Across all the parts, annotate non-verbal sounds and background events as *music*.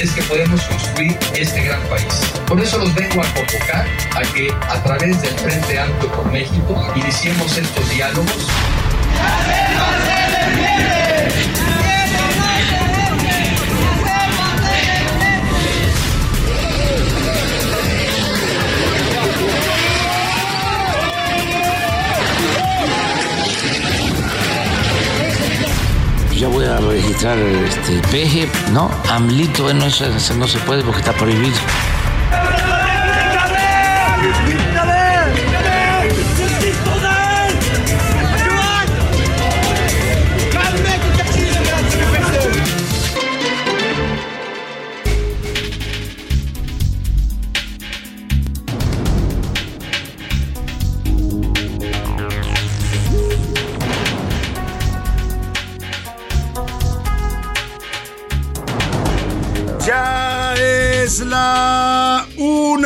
Es que podemos construir este gran país. Por eso los vengo a convocar a que a través del Frente Amplio por México iniciemos estos diálogos. Ya voy a registrar este peje, ¿no? Amlito, eso, eso no se puede porque está prohibido.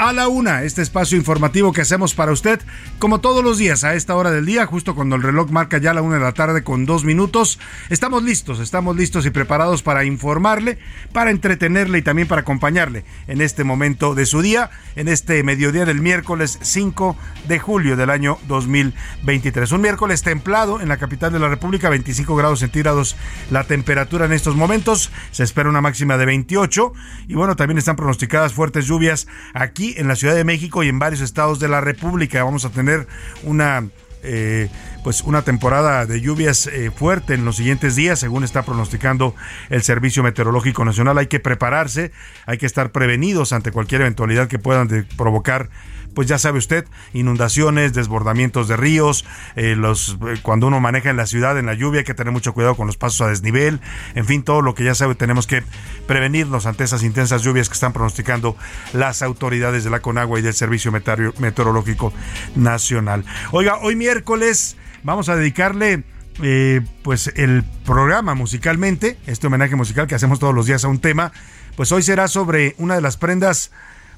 a la una, este espacio informativo que hacemos para usted, como todos los días a esta hora del día, justo cuando el reloj marca ya la una de la tarde con dos minutos. Estamos listos, estamos listos y preparados para informarle, para entretenerle y también para acompañarle en este momento de su día, en este mediodía del miércoles 5 de julio del año 2023. Un miércoles templado en la capital de la República, 25 grados centígrados la temperatura en estos momentos, se espera una máxima de 28 y bueno, también están pronosticadas fuertes lluvias aquí en la Ciudad de México y en varios estados de la República. Vamos a tener una eh, pues una temporada de lluvias eh, fuerte en los siguientes días, según está pronosticando el Servicio Meteorológico Nacional. Hay que prepararse, hay que estar prevenidos ante cualquier eventualidad que puedan provocar pues ya sabe usted, inundaciones, desbordamientos de ríos, eh, los eh, cuando uno maneja en la ciudad en la lluvia hay que tener mucho cuidado con los pasos a desnivel, en fin, todo lo que ya sabe tenemos que prevenirnos ante esas intensas lluvias que están pronosticando las autoridades de la Conagua y del Servicio Meteoro- Meteorológico Nacional. Oiga, hoy miércoles vamos a dedicarle eh, pues el programa musicalmente, este homenaje musical que hacemos todos los días a un tema, pues hoy será sobre una de las prendas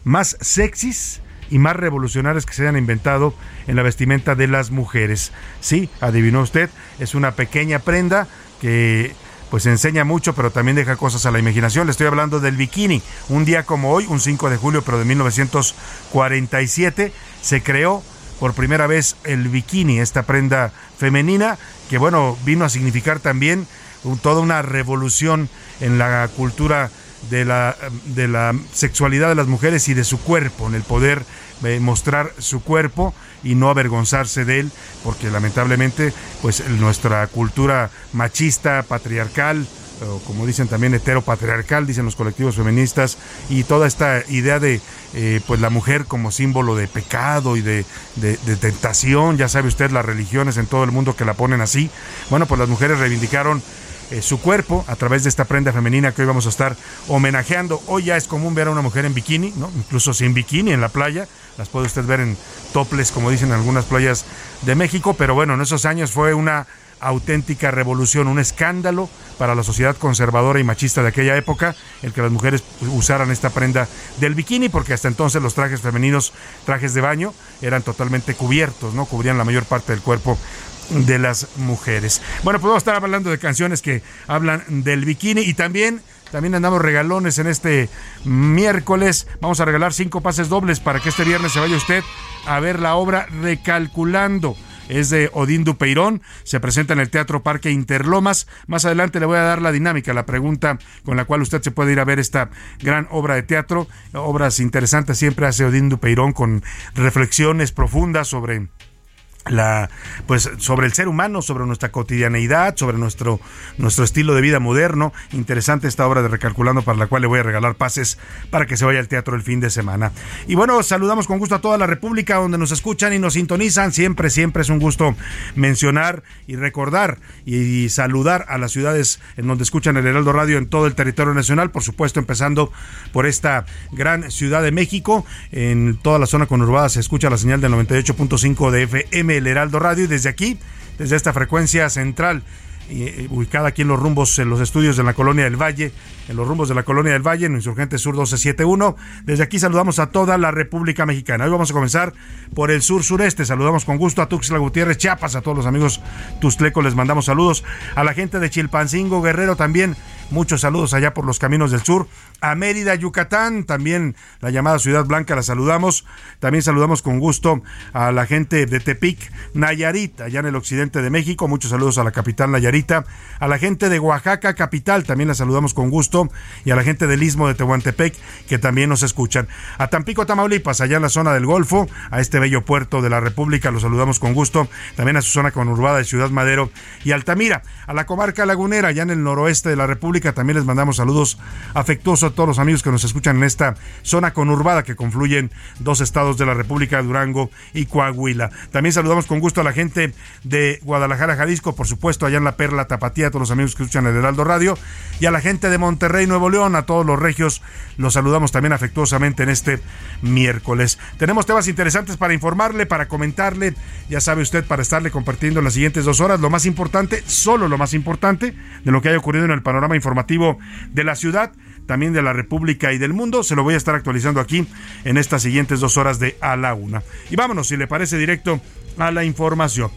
más sexys y más revolucionarias que se hayan inventado en la vestimenta de las mujeres. Sí, adivinó usted, es una pequeña prenda que pues enseña mucho, pero también deja cosas a la imaginación. Le estoy hablando del bikini. Un día como hoy, un 5 de julio, pero de 1947, se creó por primera vez el bikini, esta prenda femenina, que bueno, vino a significar también toda una revolución en la cultura de la, de la sexualidad de las mujeres y de su cuerpo, en el poder eh, mostrar su cuerpo y no avergonzarse de él, porque lamentablemente pues nuestra cultura machista, patriarcal, o como dicen también heteropatriarcal, dicen los colectivos feministas, y toda esta idea de eh, pues la mujer como símbolo de pecado y de, de- tentación, ya sabe usted las religiones en todo el mundo que la ponen así, bueno pues las mujeres reivindicaron eh, su cuerpo a través de esta prenda femenina que hoy vamos a estar homenajeando. Hoy ya es común ver a una mujer en bikini, ¿no? incluso sin bikini en la playa. Las puede usted ver en toples, como dicen en algunas playas de México, pero bueno, en esos años fue una auténtica revolución, un escándalo para la sociedad conservadora y machista de aquella época, el que las mujeres usaran esta prenda del bikini, porque hasta entonces los trajes femeninos, trajes de baño, eran totalmente cubiertos, ¿no? Cubrían la mayor parte del cuerpo de las mujeres. Bueno, pues vamos a estar hablando de canciones que hablan del bikini y también también andamos regalones en este miércoles. Vamos a regalar cinco pases dobles para que este viernes se vaya usted a ver la obra Recalculando es de Odín Dupeirón, se presenta en el Teatro Parque Interlomas. Más adelante le voy a dar la dinámica, la pregunta con la cual usted se puede ir a ver esta gran obra de teatro. Obras interesantes siempre hace Odín Dupeirón con reflexiones profundas sobre la pues sobre el ser humano, sobre nuestra cotidianeidad, sobre nuestro nuestro estilo de vida moderno. Interesante esta obra de Recalculando para la cual le voy a regalar pases para que se vaya al teatro el fin de semana. Y bueno, saludamos con gusto a toda la República donde nos escuchan y nos sintonizan. Siempre siempre es un gusto mencionar y recordar y, saludar a las ciudades en donde escuchan el Heraldo Radio en todo el territorio nacional, por supuesto empezando por esta gran ciudad de México. En toda la zona conurbada se escucha la señal del 98.5 de FM el Heraldo Radio y desde aquí, desde esta frecuencia central eh, ubicada aquí en los rumbos, en los estudios de la Colonia del Valle, en los rumbos de la Colonia del Valle, en Insurgente Sur 1271. Desde aquí saludamos a toda la República Mexicana. Hoy vamos a comenzar por el sur sureste. Saludamos con gusto a Tuxtla Gutiérrez, Chiapas, a todos los amigos Tustlecos les mandamos saludos. A la gente de Chilpancingo, Guerrero también, muchos saludos allá por los caminos del sur. A Mérida, Yucatán, también la llamada Ciudad Blanca, la saludamos. También saludamos con gusto a la gente de Tepic, Nayarit, allá en el occidente de México. Muchos saludos a la capital Nayarita. A la gente de Oaxaca, capital, también la saludamos con gusto y a la gente del Istmo de Tehuantepec que también nos escuchan. A Tampico, Tamaulipas, allá en la zona del Golfo, a este bello puerto de la República, los saludamos con gusto. También a su zona conurbada de Ciudad Madero y Altamira. A la comarca lagunera, allá en el noroeste de la República, también les mandamos saludos afectuosos a todos los amigos que nos escuchan en esta zona conurbada que confluyen dos estados de la República, Durango y Coahuila. También saludamos con gusto a la gente de Guadalajara, Jalisco, por supuesto, allá en la Perla Tapatía, a todos los amigos que escuchan el Heraldo Radio, y a la gente de Monterrey Rey Nuevo León, a todos los regios, los saludamos también afectuosamente en este miércoles. Tenemos temas interesantes para informarle, para comentarle, ya sabe usted, para estarle compartiendo en las siguientes dos horas lo más importante, solo lo más importante de lo que haya ocurrido en el panorama informativo de la ciudad también de la República y del mundo. Se lo voy a estar actualizando aquí en estas siguientes dos horas de A la Una. Y vámonos, si le parece directo, a la información.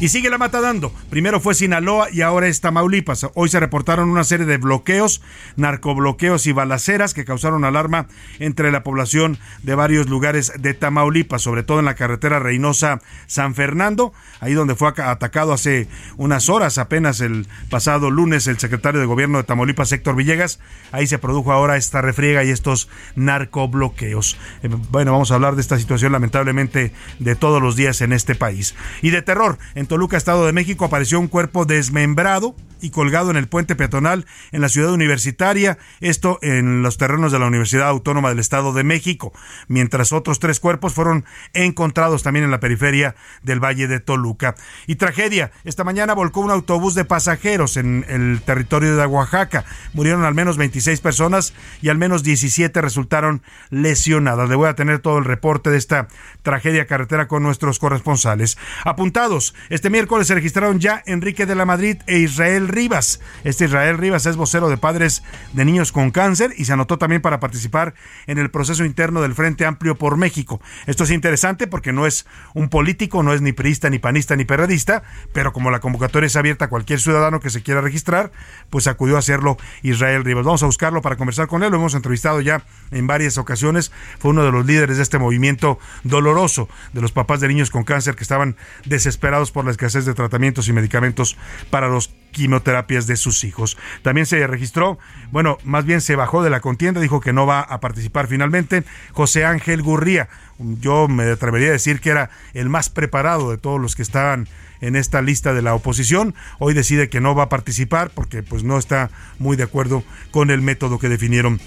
Y sigue la mata dando. Primero fue Sinaloa y ahora es Tamaulipas. Hoy se reportaron una serie de bloqueos, narcobloqueos y balaceras que causaron alarma entre la población de varios lugares de Tamaulipas, sobre todo en la carretera Reynosa-San Fernando, ahí donde fue atacado hace unas horas, apenas el pasado lunes, el secretario de gobierno de Tamaulipas, Héctor Villegas. Ahí se produjo ahora esta refriega y estos narcobloqueos. Eh, bueno, vamos a hablar de esta situación lamentablemente de todos los días en este país. Y de terror, Toluca, Estado de México, apareció un cuerpo desmembrado y colgado en el puente peatonal en la ciudad universitaria, esto en los terrenos de la Universidad Autónoma del Estado de México, mientras otros tres cuerpos fueron encontrados también en la periferia del Valle de Toluca. Y tragedia, esta mañana volcó un autobús de pasajeros en el territorio de Oaxaca. Murieron al menos 26 personas y al menos 17 resultaron lesionadas. Le voy a tener todo el reporte de esta tragedia carretera con nuestros corresponsales. Apuntados, este miércoles se registraron ya Enrique de la Madrid e Israel Rivas. Este Israel Rivas es vocero de padres de niños con cáncer y se anotó también para participar en el proceso interno del Frente Amplio por México. Esto es interesante porque no es un político, no es ni priista, ni panista, ni periodista, pero como la convocatoria es abierta a cualquier ciudadano que se quiera registrar, pues acudió a hacerlo Israel Rivas. Vamos a buscarlo para conversar con él, lo hemos entrevistado ya en varias ocasiones, fue uno de los líderes de este movimiento doloroso de los papás de niños con cáncer que estaban desesperados por la escasez de tratamientos y medicamentos para los quimioterapias de sus hijos. También se registró, bueno, más bien se bajó de la contienda, dijo que no va a participar finalmente, José Ángel Gurría. Yo me atrevería a decir que era el más preparado de todos los que estaban en esta lista de la oposición. Hoy decide que no va a participar porque pues no está muy de acuerdo con el método que definieron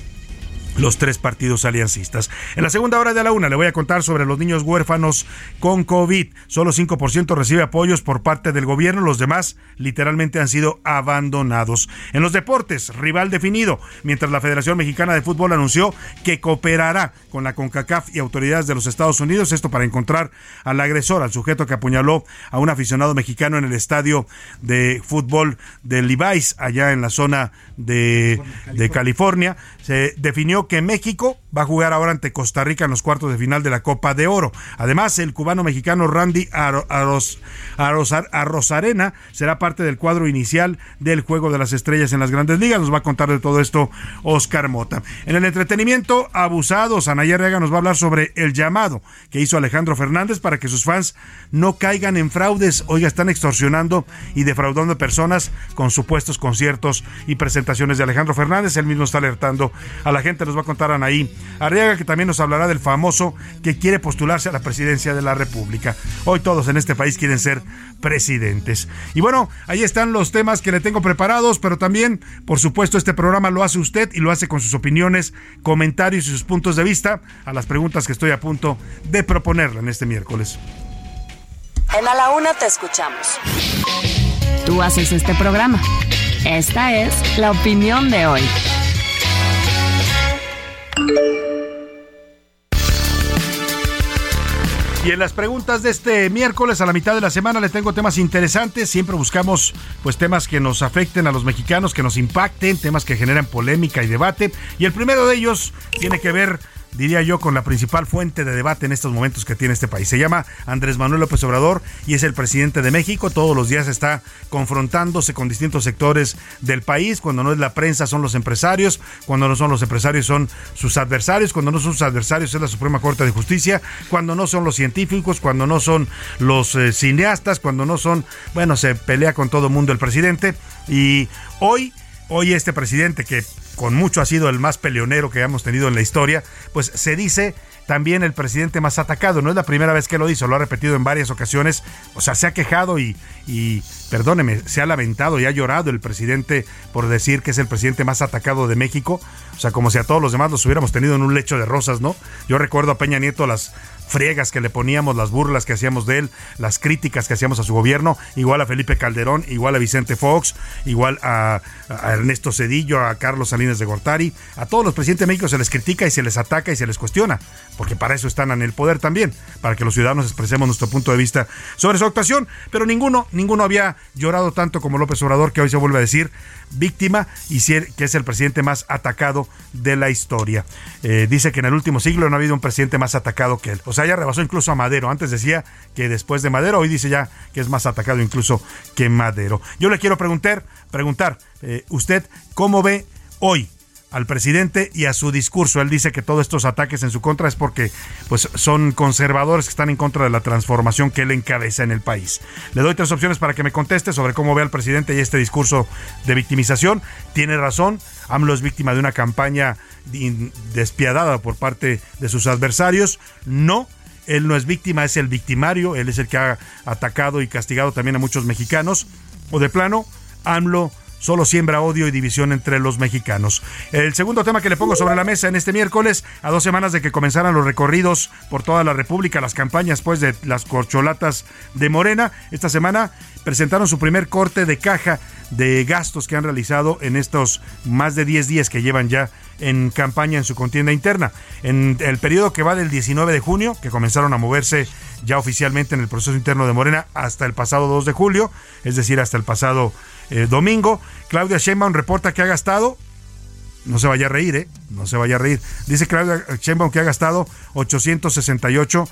los tres partidos aliancistas. En la segunda hora de la una le voy a contar sobre los niños huérfanos con COVID. Solo 5% recibe apoyos por parte del gobierno, los demás literalmente han sido abandonados. En los deportes, rival definido, mientras la Federación Mexicana de Fútbol anunció que cooperará con la CONCACAF y autoridades de los Estados Unidos, esto para encontrar al agresor, al sujeto que apuñaló a un aficionado mexicano en el estadio de fútbol de Levi's, allá en la zona de, de California. Se definió que México va a jugar ahora ante Costa Rica en los cuartos de final de la Copa de Oro. Además, el cubano mexicano Randy Arrozarena será parte del cuadro inicial del Juego de las Estrellas en las Grandes Ligas. Nos va a contar de todo esto Oscar Mota. En el entretenimiento, abusados, Anaya Rega nos va a hablar sobre el llamado que hizo Alejandro Fernández para que sus fans no caigan en fraudes. Oiga, están extorsionando y defraudando personas con supuestos conciertos y presentaciones de Alejandro Fernández. Él mismo está alertando a la gente. Va a contar Anaí Arriaga, que también nos hablará del famoso que quiere postularse a la presidencia de la República. Hoy todos en este país quieren ser presidentes. Y bueno, ahí están los temas que le tengo preparados, pero también, por supuesto, este programa lo hace usted y lo hace con sus opiniones, comentarios y sus puntos de vista a las preguntas que estoy a punto de proponerle en este miércoles. En A la Una te escuchamos. Tú haces este programa. Esta es la opinión de hoy. Y en las preguntas de este miércoles a la mitad de la semana le tengo temas interesantes. Siempre buscamos pues temas que nos afecten a los mexicanos, que nos impacten, temas que generan polémica y debate. Y el primero de ellos tiene que ver diría yo, con la principal fuente de debate en estos momentos que tiene este país. Se llama Andrés Manuel López Obrador y es el presidente de México. Todos los días está confrontándose con distintos sectores del país. Cuando no es la prensa son los empresarios, cuando no son los empresarios son sus adversarios, cuando no son sus adversarios es la Suprema Corte de Justicia, cuando no son los científicos, cuando no son los eh, cineastas, cuando no son, bueno, se pelea con todo mundo el presidente. Y hoy hoy este presidente que con mucho ha sido el más peleonero que hemos tenido en la historia, pues se dice también el presidente más atacado. No es la primera vez que lo hizo, lo ha repetido en varias ocasiones. O sea, se ha quejado y, y, perdóneme, se ha lamentado y ha llorado el presidente por decir que es el presidente más atacado de México. O sea, como si a todos los demás los hubiéramos tenido en un lecho de rosas, ¿no? Yo recuerdo a Peña Nieto las friegas que le poníamos, las burlas que hacíamos de él, las críticas que hacíamos a su gobierno, igual a Felipe Calderón, igual a Vicente Fox, igual a, Ernesto Cedillo, a Carlos Salinas de Gortari, a todos los presidentes de México se les critica y se les ataca y se les cuestiona, porque para eso están en el poder también, para que los ciudadanos expresemos nuestro punto de vista sobre su actuación, pero ninguno, ninguno había llorado tanto como López Obrador, que hoy se vuelve a decir víctima y que es el presidente más atacado de la historia. Eh, dice que en el último siglo no ha habido un presidente más atacado que él. O sea, ya rebasó incluso a Madero. Antes decía que después de Madero, hoy dice ya que es más atacado incluso que Madero. Yo le quiero preguntar, preguntar, eh, usted cómo ve hoy al presidente y a su discurso. Él dice que todos estos ataques en su contra es porque pues, son conservadores que están en contra de la transformación que él encabeza en el país. Le doy tres opciones para que me conteste sobre cómo ve al presidente y este discurso de victimización. Tiene razón, AMLO es víctima de una campaña despiadada por parte de sus adversarios. No. Él no es víctima, es el victimario, él es el que ha atacado y castigado también a muchos mexicanos. O de plano, AMLO solo siembra odio y división entre los mexicanos. El segundo tema que le pongo sobre la mesa en este miércoles, a dos semanas de que comenzaran los recorridos por toda la República, las campañas pues de las corcholatas de Morena, esta semana presentaron su primer corte de caja de gastos que han realizado en estos más de 10 días que llevan ya en campaña en su contienda interna. En el periodo que va del 19 de junio, que comenzaron a moverse ya oficialmente en el proceso interno de Morena, hasta el pasado 2 de julio, es decir, hasta el pasado eh, domingo. Claudia Sheinbaum reporta que ha gastado, no se vaya a reír, ¿eh? No se vaya a reír. Dice Claudia Sheinbaum que ha gastado 868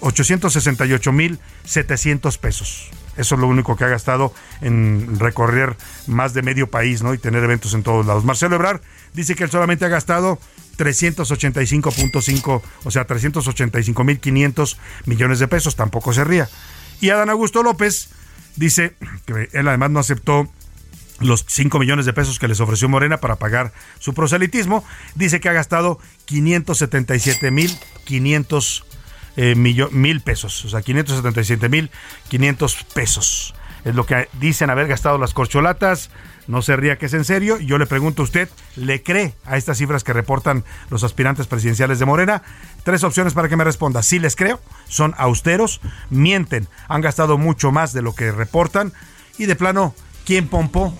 868 mil 700 pesos. Eso es lo único que ha gastado en recorrer más de medio país, ¿no? Y tener eventos en todos lados. Marcelo Ebrard dice que él solamente ha gastado 385.5, o sea, 385 mil 500 millones de pesos. Tampoco se ría. Y Adán Augusto López dice que él además no aceptó los 5 millones de pesos que les ofreció Morena para pagar su proselitismo. Dice que ha gastado 577 mil 500 eh, mil pesos, o sea, 577 mil 500 pesos. Es lo que dicen haber gastado las corcholatas. No se ría que es en serio. Yo le pregunto a usted, ¿le cree a estas cifras que reportan los aspirantes presidenciales de Morena? Tres opciones para que me responda. Sí les creo, son austeros, mienten, han gastado mucho más de lo que reportan y de plano ¿Quién pompó?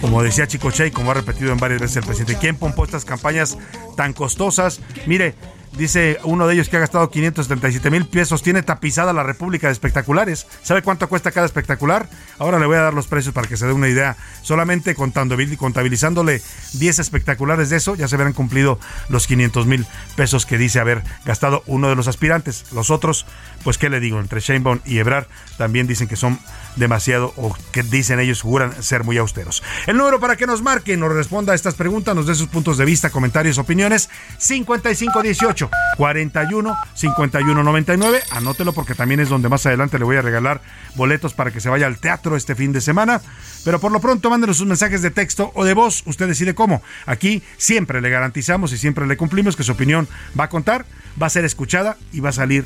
Como decía Chicoche y como ha repetido en varias veces el presidente, ¿quién pompó estas campañas tan costosas? Mire, Dice uno de ellos que ha gastado 577 mil pesos. Tiene tapizada la República de espectaculares. ¿Sabe cuánto cuesta cada espectacular? Ahora le voy a dar los precios para que se dé una idea. Solamente contando, contabilizándole 10 espectaculares de eso, ya se verán cumplido los 500 mil pesos que dice haber gastado uno de los aspirantes. Los otros, pues, ¿qué le digo? Entre Sheinbaum y Ebrar también dicen que son demasiado, o que dicen ellos, juran ser muy austeros. El número para que nos marque, nos responda a estas preguntas, nos dé sus puntos de vista, comentarios, opiniones, 5518 41 51 99. Anótelo porque también es donde más adelante le voy a regalar boletos para que se vaya al teatro este fin de semana. Pero por lo pronto, mándenos sus mensajes de texto o de voz. Usted decide cómo. Aquí siempre le garantizamos y siempre le cumplimos que su opinión va a contar, va a ser escuchada y va a salir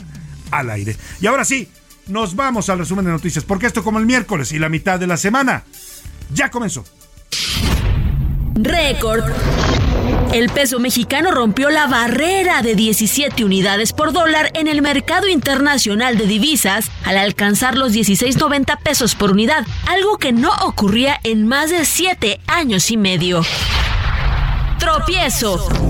al aire. Y ahora sí, nos vamos al resumen de noticias, porque esto como el miércoles y la mitad de la semana ya comenzó. Récord. El peso mexicano rompió la barrera de 17 unidades por dólar en el mercado internacional de divisas al alcanzar los 16.90 pesos por unidad, algo que no ocurría en más de 7 años y medio. Tropiezo.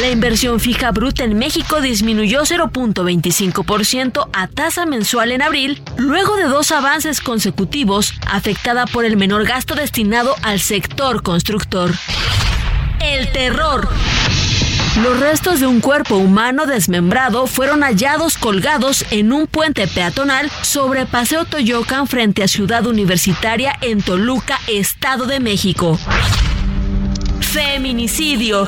La inversión fija bruta en México disminuyó 0.25% a tasa mensual en abril, luego de dos avances consecutivos afectada por el menor gasto destinado al sector constructor. El terror. Los restos de un cuerpo humano desmembrado fueron hallados colgados en un puente peatonal sobre Paseo Toyocan frente a Ciudad Universitaria en Toluca, Estado de México. Feminicidio.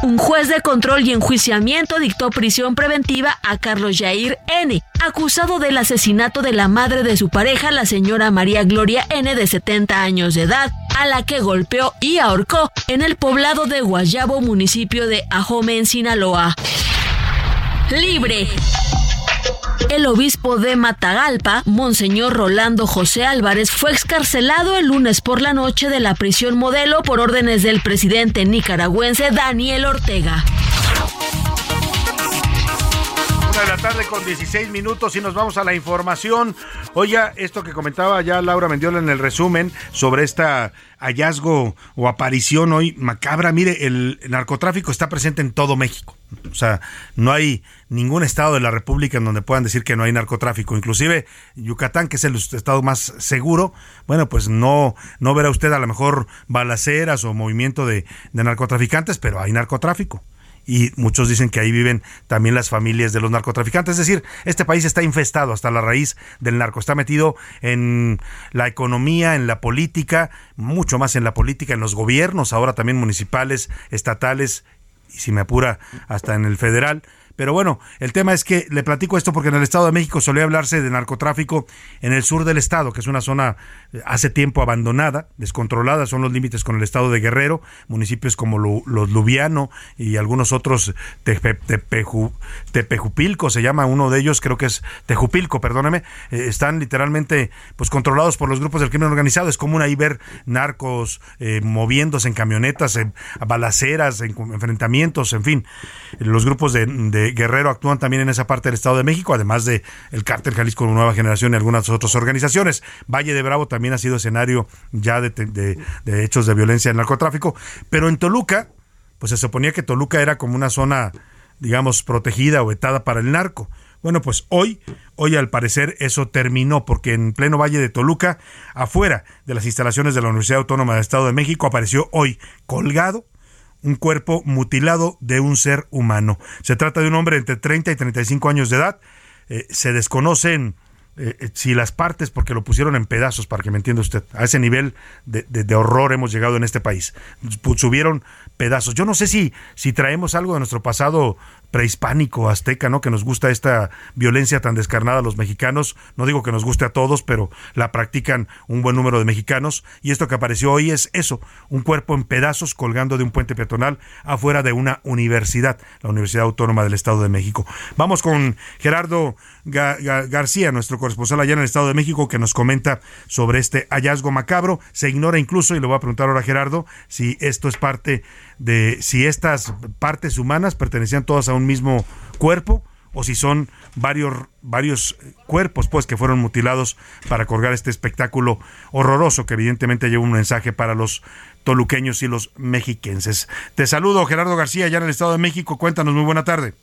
Un juez de control y enjuiciamiento dictó prisión preventiva a Carlos Jair N., acusado del asesinato de la madre de su pareja, la señora María Gloria N., de 70 años de edad, a la que golpeó y ahorcó en el poblado de Guayabo, municipio de Ajome, en Sinaloa. Libre. El obispo de Matagalpa, Monseñor Rolando José Álvarez, fue excarcelado el lunes por la noche de la prisión modelo por órdenes del presidente nicaragüense Daniel Ortega de la tarde con 16 minutos y nos vamos a la información. Oye, esto que comentaba ya Laura Mendiola en el resumen sobre esta hallazgo o aparición hoy macabra. Mire, el narcotráfico está presente en todo México. O sea, no hay ningún estado de la República en donde puedan decir que no hay narcotráfico. Inclusive Yucatán, que es el estado más seguro, bueno, pues no, no verá usted a lo mejor balaceras o movimiento de narcotraficantes, pero hay narcotráfico y muchos dicen que ahí viven también las familias de los narcotraficantes. Es decir, este país está infestado hasta la raíz del narco, está metido en la economía, en la política, mucho más en la política, en los gobiernos, ahora también municipales, estatales y si me apura hasta en el federal. Pero bueno, el tema es que le platico esto porque en el Estado de México solía hablarse de narcotráfico en el sur del Estado, que es una zona eh, hace tiempo abandonada, descontrolada, son los límites con el Estado de Guerrero, municipios como los Lubiano y algunos otros, Tepejupilco se llama uno de ellos, creo que es Tejupilco, perdóneme, eh, están literalmente pues controlados por los grupos del crimen organizado. Es común ahí ver narcos eh, moviéndose en camionetas, en balaceras, en enfrentamientos, en fin. Los grupos de Guerrero actúan también en esa parte del Estado de México, además de el Cártel Jalisco Nueva Generación y algunas otras organizaciones. Valle de Bravo también ha sido escenario ya de, hechos de violencia en narcotráfico, pero en Toluca, pues se suponía que Toluca era como una zona, digamos, protegida o vetada para el narco. Bueno, pues hoy, hoy al parecer eso terminó porque en pleno Valle de Toluca, afuera de las instalaciones de la Universidad Autónoma del Estado de México, apareció hoy colgado un cuerpo mutilado de un ser humano. Se trata de un hombre entre 30 y 35 años de edad. Eh, se desconocen eh, eh, si las partes, porque lo pusieron en pedazos, para que me entienda usted, a ese nivel de, de, horror hemos llegado en este país. Subieron pedazos. Yo no sé si, si traemos algo de nuestro pasado prehispánico, azteca, ¿no? Que nos gusta esta violencia tan descarnada a los mexicanos. No digo que nos guste a todos, pero la practican un buen número de mexicanos. Y esto que apareció hoy es eso, un cuerpo en pedazos colgando de un puente peatonal afuera de una universidad, la Universidad Autónoma del Estado de México. Vamos con Gerardo García, nuestro corresponsal allá en el Estado de México, que nos comenta sobre este hallazgo macabro. Se ignora incluso, y le voy a preguntar ahora a Gerardo, si esto es parte de si estas partes humanas pertenecían todas a un mismo cuerpo o si son varios, varios cuerpos pues que fueron mutilados para colgar este espectáculo horroroso que evidentemente lleva un mensaje para los toluqueños y los mexiquenses. Te saludo Gerardo García, ya en el Estado de México. Cuéntanos, muy buena tarde.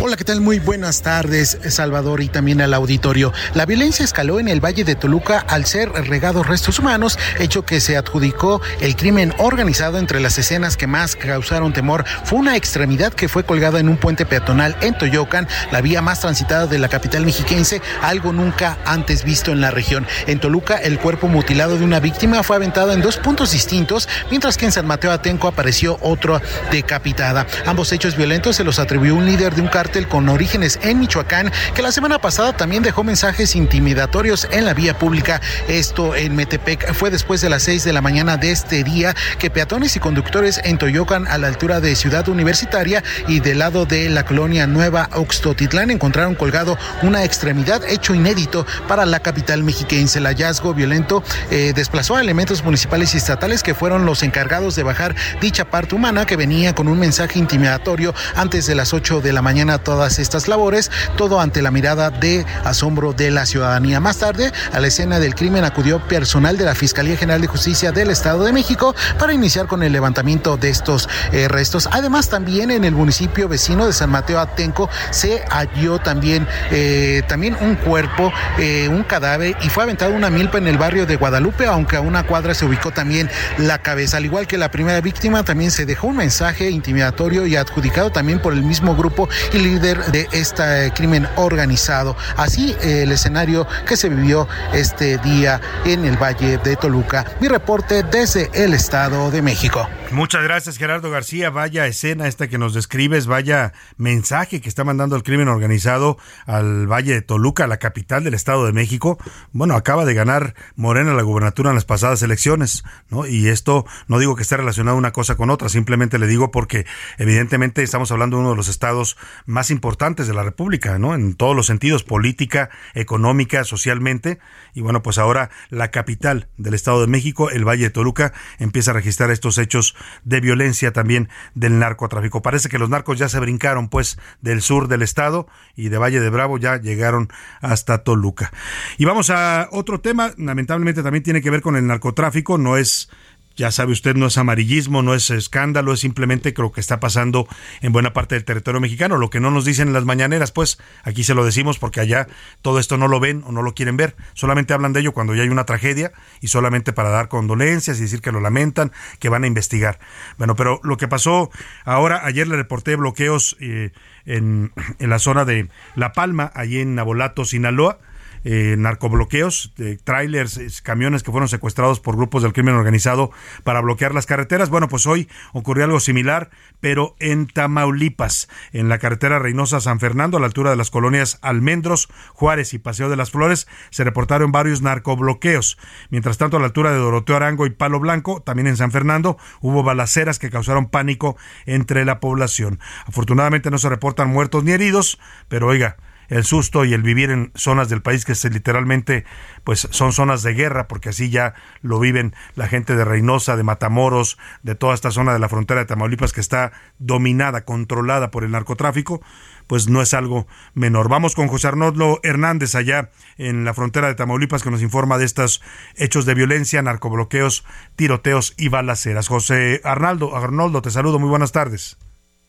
Hola, ¿qué tal? Muy buenas tardes, Salvador, y también al auditorio. La violencia escaló en el Valle de Toluca al ser regados restos humanos, hecho que se adjudicó el crimen organizado entre las escenas que más causaron temor. Fue una extremidad que fue colgada en un puente peatonal en Toyocan, la vía más transitada de la capital mexiquense, algo nunca antes visto en la región. En Toluca, el cuerpo mutilado de una víctima fue aventado en dos puntos distintos, mientras que en San Mateo Atenco apareció otro decapitada. Ambos hechos violentos se los atribuyó un líder de un cártel con orígenes en Michoacán, que la semana pasada también dejó mensajes intimidatorios en la vía pública. Esto en Metepec fue después de las 6 de la mañana de este día que peatones y conductores en Toyocan a la altura de Ciudad Universitaria y del lado de la colonia Nueva Oxtotitlán encontraron colgado una extremidad hecho inédito para la capital mexiquense. El hallazgo violento eh, desplazó a elementos municipales y estatales que fueron los encargados de bajar dicha parte humana que venía con un mensaje intimidatorio antes de las 8 de la mañana todas estas labores, todo ante la mirada de asombro de la ciudadanía. Más tarde, a la escena del crimen acudió personal de la Fiscalía General de Justicia del Estado de México para iniciar con el levantamiento de estos eh, restos. Además, también en el municipio vecino de San Mateo Atenco se halló también, eh, también un cuerpo, eh, un cadáver y fue aventado una milpa en el barrio de Guadalupe, aunque a una cuadra se ubicó también la cabeza. Al igual que la primera víctima, también se dejó un mensaje intimidatorio y adjudicado también por el mismo grupo y líder de este crimen organizado. Así el escenario que se vivió este día en el Valle de Toluca. Mi reporte desde el Estado de México. Muchas gracias Gerardo García. Vaya escena esta que nos describes, vaya mensaje que está mandando el crimen organizado al Valle de Toluca, la capital del Estado de México. Bueno, acaba de ganar Morena la gubernatura en las pasadas elecciones, ¿no? Y esto no digo que esté relacionado una cosa con otra, simplemente le digo porque evidentemente estamos hablando de uno de los estados más importantes de la República, ¿no? En todos los sentidos, política, económica, socialmente. Y bueno, pues ahora la capital del Estado de México, el Valle de Toluca, empieza a registrar estos hechos de violencia también del narcotráfico. Parece que los narcos ya se brincaron, pues, del sur del estado y de Valle de Bravo ya llegaron hasta Toluca. Y vamos a otro tema, lamentablemente también tiene que ver con el narcotráfico, no es ya sabe usted, no es amarillismo, no es escándalo, es simplemente lo que está pasando en buena parte del territorio mexicano. Lo que no nos dicen en las mañaneras, pues aquí se lo decimos porque allá todo esto no lo ven o no lo quieren ver. Solamente hablan de ello cuando ya hay una tragedia y solamente para dar condolencias y decir que lo lamentan, que van a investigar. Bueno, pero lo que pasó ahora, ayer le reporté bloqueos eh, en, en la zona de La Palma, allí en Nabolato, Sinaloa eh, narcobloqueos, de trailers, camiones que fueron secuestrados por grupos del crimen organizado para bloquear las carreteras. Bueno, pues hoy ocurrió algo similar, pero en Tamaulipas, en la carretera Reynosa San Fernando, a la altura de las colonias Almendros, Juárez y Paseo de las Flores, se reportaron varios narcobloqueos. Mientras tanto, a la altura de Doroteo Arango y Palo Blanco, también en San Fernando, hubo balaceras que causaron pánico entre la población. Afortunadamente no se reportan muertos ni heridos, pero oiga, el susto y el vivir en zonas del país que se literalmente pues son zonas de guerra porque así ya lo viven la gente de Reynosa, de Matamoros, de toda esta zona de la frontera de Tamaulipas que está dominada, controlada por el narcotráfico, pues no es algo menor. Vamos con José Arnoldo Hernández allá en la frontera de Tamaulipas que nos informa de estos hechos de violencia, narcobloqueos, tiroteos y balaceras. José Arnaldo, Arnoldo, te saludo, muy buenas tardes.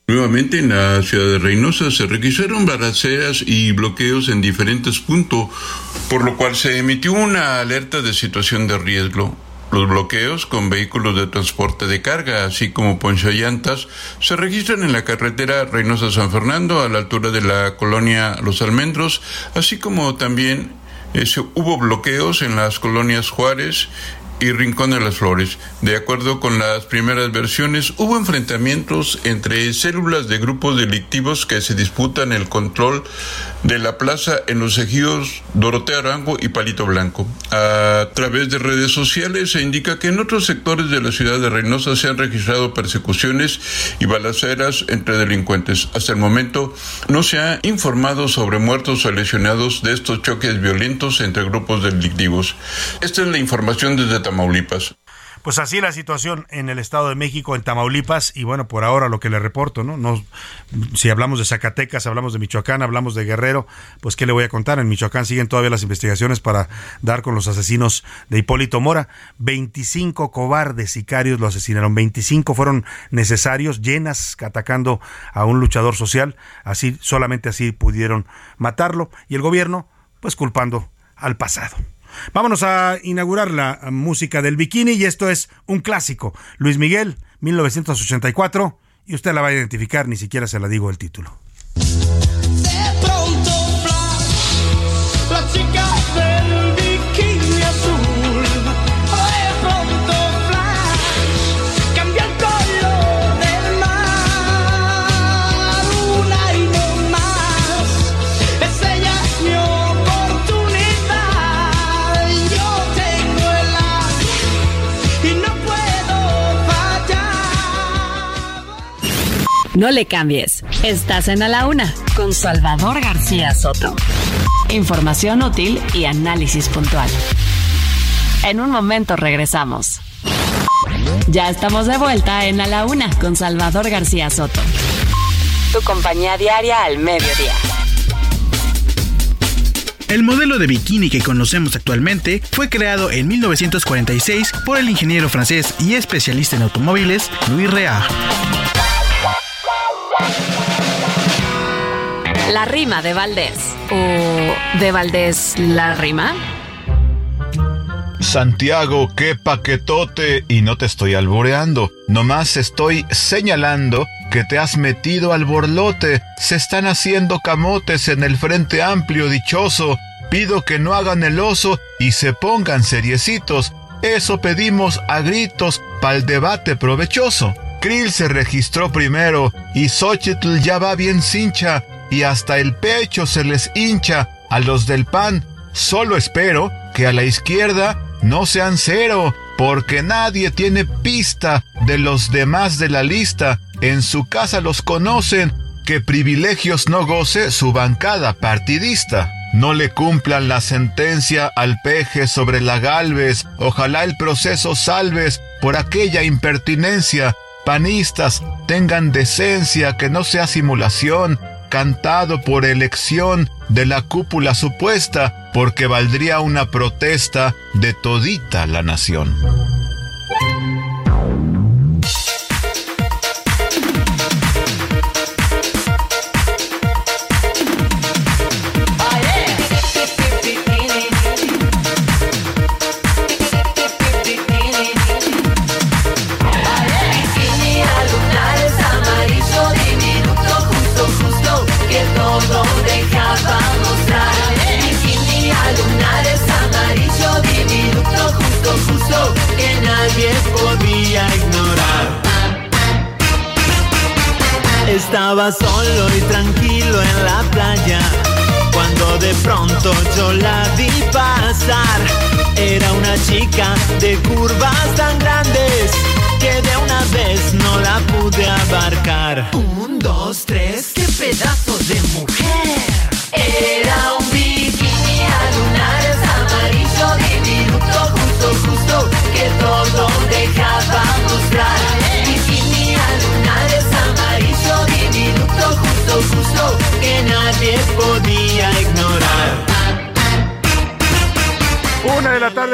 Nuevamente en la ciudad de Reynosa se requisaron balaceras y bloqueos en diferentes puntos, por lo cual se emitió una alerta de situación de riesgo. Los bloqueos con vehículos de transporte de carga, así como ponchallantas, se registran en la carretera Reynosa-San Fernando, a la altura de la colonia Los Almendros, así como también eh, hubo bloqueos en las colonias Juárez y Rincón de las Flores. De acuerdo con las primeras versiones, hubo enfrentamientos entre células de grupos delictivos que se disputan el control de la plaza en los ejidos Dorotea Arango y Palito Blanco. A través de redes sociales se indica que en otros sectores de la ciudad de Reynosa se han registrado persecuciones y balaceras entre delincuentes. Hasta el momento no se ha informado sobre muertos o lesionados de estos choques violentos entre grupos delictivos. Esta es la información desde Tamaulipas. Pues así la situación en el Estado de México, en Tamaulipas, y bueno, por ahora lo que le reporto, ¿no? no si hablamos de Zacatecas, hablamos de Michoacán, hablamos de Guerrero, pues ¿qué le voy a contar? En Michoacán siguen todavía las investigaciones para dar con los asesinos de Hipólito Mora. 25 cobardes sicarios lo asesinaron, 25 fueron necesarios, llenas, atacando a un luchador social, así, solamente así pudieron matarlo, y el gobierno, pues culpando al pasado. Vámonos a inaugurar la música del bikini y esto es un clásico. Luis Miguel, 1984, y usted la va a identificar, ni siquiera se la digo el título. No le cambies. Estás en A la Una con Salvador García Soto. Información útil y análisis puntual. En un momento regresamos. Ya estamos de vuelta en A la Una con Salvador García Soto. Tu compañía diaria al mediodía. El modelo de bikini que conocemos actualmente fue creado en 1946 por el ingeniero francés y especialista en automóviles Louis Réard. La rima de Valdés. ¿O de Valdés la rima? Santiago, qué paquetote, y no te estoy alboreando, nomás estoy señalando que te has metido al borlote, se están haciendo camotes en el frente amplio dichoso, pido que no hagan el oso y se pongan seriecitos, eso pedimos a gritos pa'l debate provechoso. Krill se registró primero y Xochitl ya va bien cincha y hasta el pecho se les hincha a los del PAN. Solo espero que a la izquierda no sean cero, porque nadie tiene pista de los demás de la lista. En su casa los conocen, que privilegios no goce su bancada partidista. No le cumplan la sentencia al peje sobre la Galvez, ojalá el proceso salves por aquella impertinencia Panistas, tengan decencia, que no sea simulación, cantado por elección de la cúpula supuesta, porque valdría una protesta de todita la nación. Estaba solo y tranquilo en la playa cuando de pronto yo la vi pasar. Era una chica de curvas tan grandes que de una vez no la pude abarcar. Un, dos, tres, qué pedazo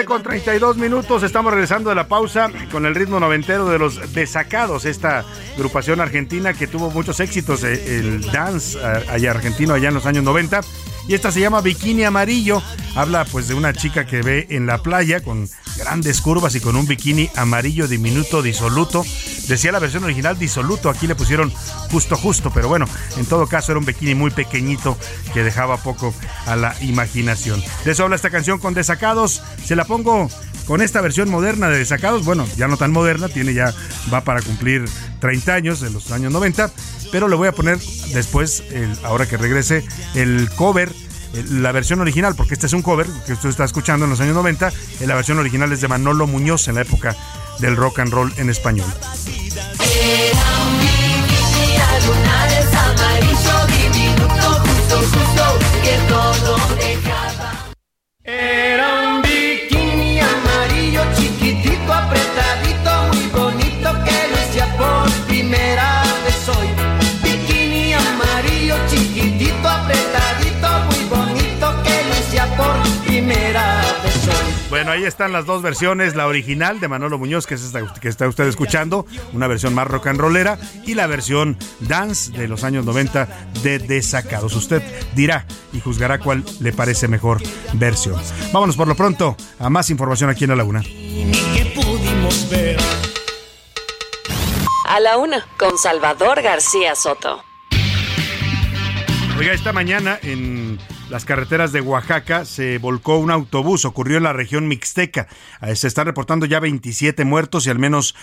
con 32 minutos, estamos regresando de la pausa con el ritmo noventero de los Desacados, esta agrupación argentina que tuvo muchos éxitos, eh, el dance eh, allá argentino allá en los años 90 y esta se llama Bikini Amarillo. Habla pues de una chica que ve en la playa con grandes curvas y con un bikini amarillo diminuto disoluto. Decía la versión original disoluto, aquí le pusieron justo justo, pero bueno, en todo caso era un bikini muy pequeñito que dejaba poco a la imaginación. De eso habla esta canción con Desacados. Se la pongo con esta versión moderna de Desacados, bueno, ya no tan moderna, tiene ya, va para cumplir 30 años, en los años 90, pero le voy a poner después, ahora que regrese, el cover la versión original, porque este es un cover que usted está escuchando en los años 90, la versión original es de Manolo Muñoz en la época del rock and roll en español. Bueno, ahí están las dos versiones, la original de Manolo Muñoz, que es esta que está usted escuchando, una versión más rock and rollera, y la versión dance de los años 90 de Desacados. Usted dirá y juzgará cuál le parece mejor versión. Vámonos por lo pronto a más información aquí en La Laguna. A la una, con Salvador García Soto. Oiga, esta mañana en las carreteras de Oaxaca se volcó un autobús, ocurrió en la región mixteca. Eh, se están reportando ya 27 muertos y al menos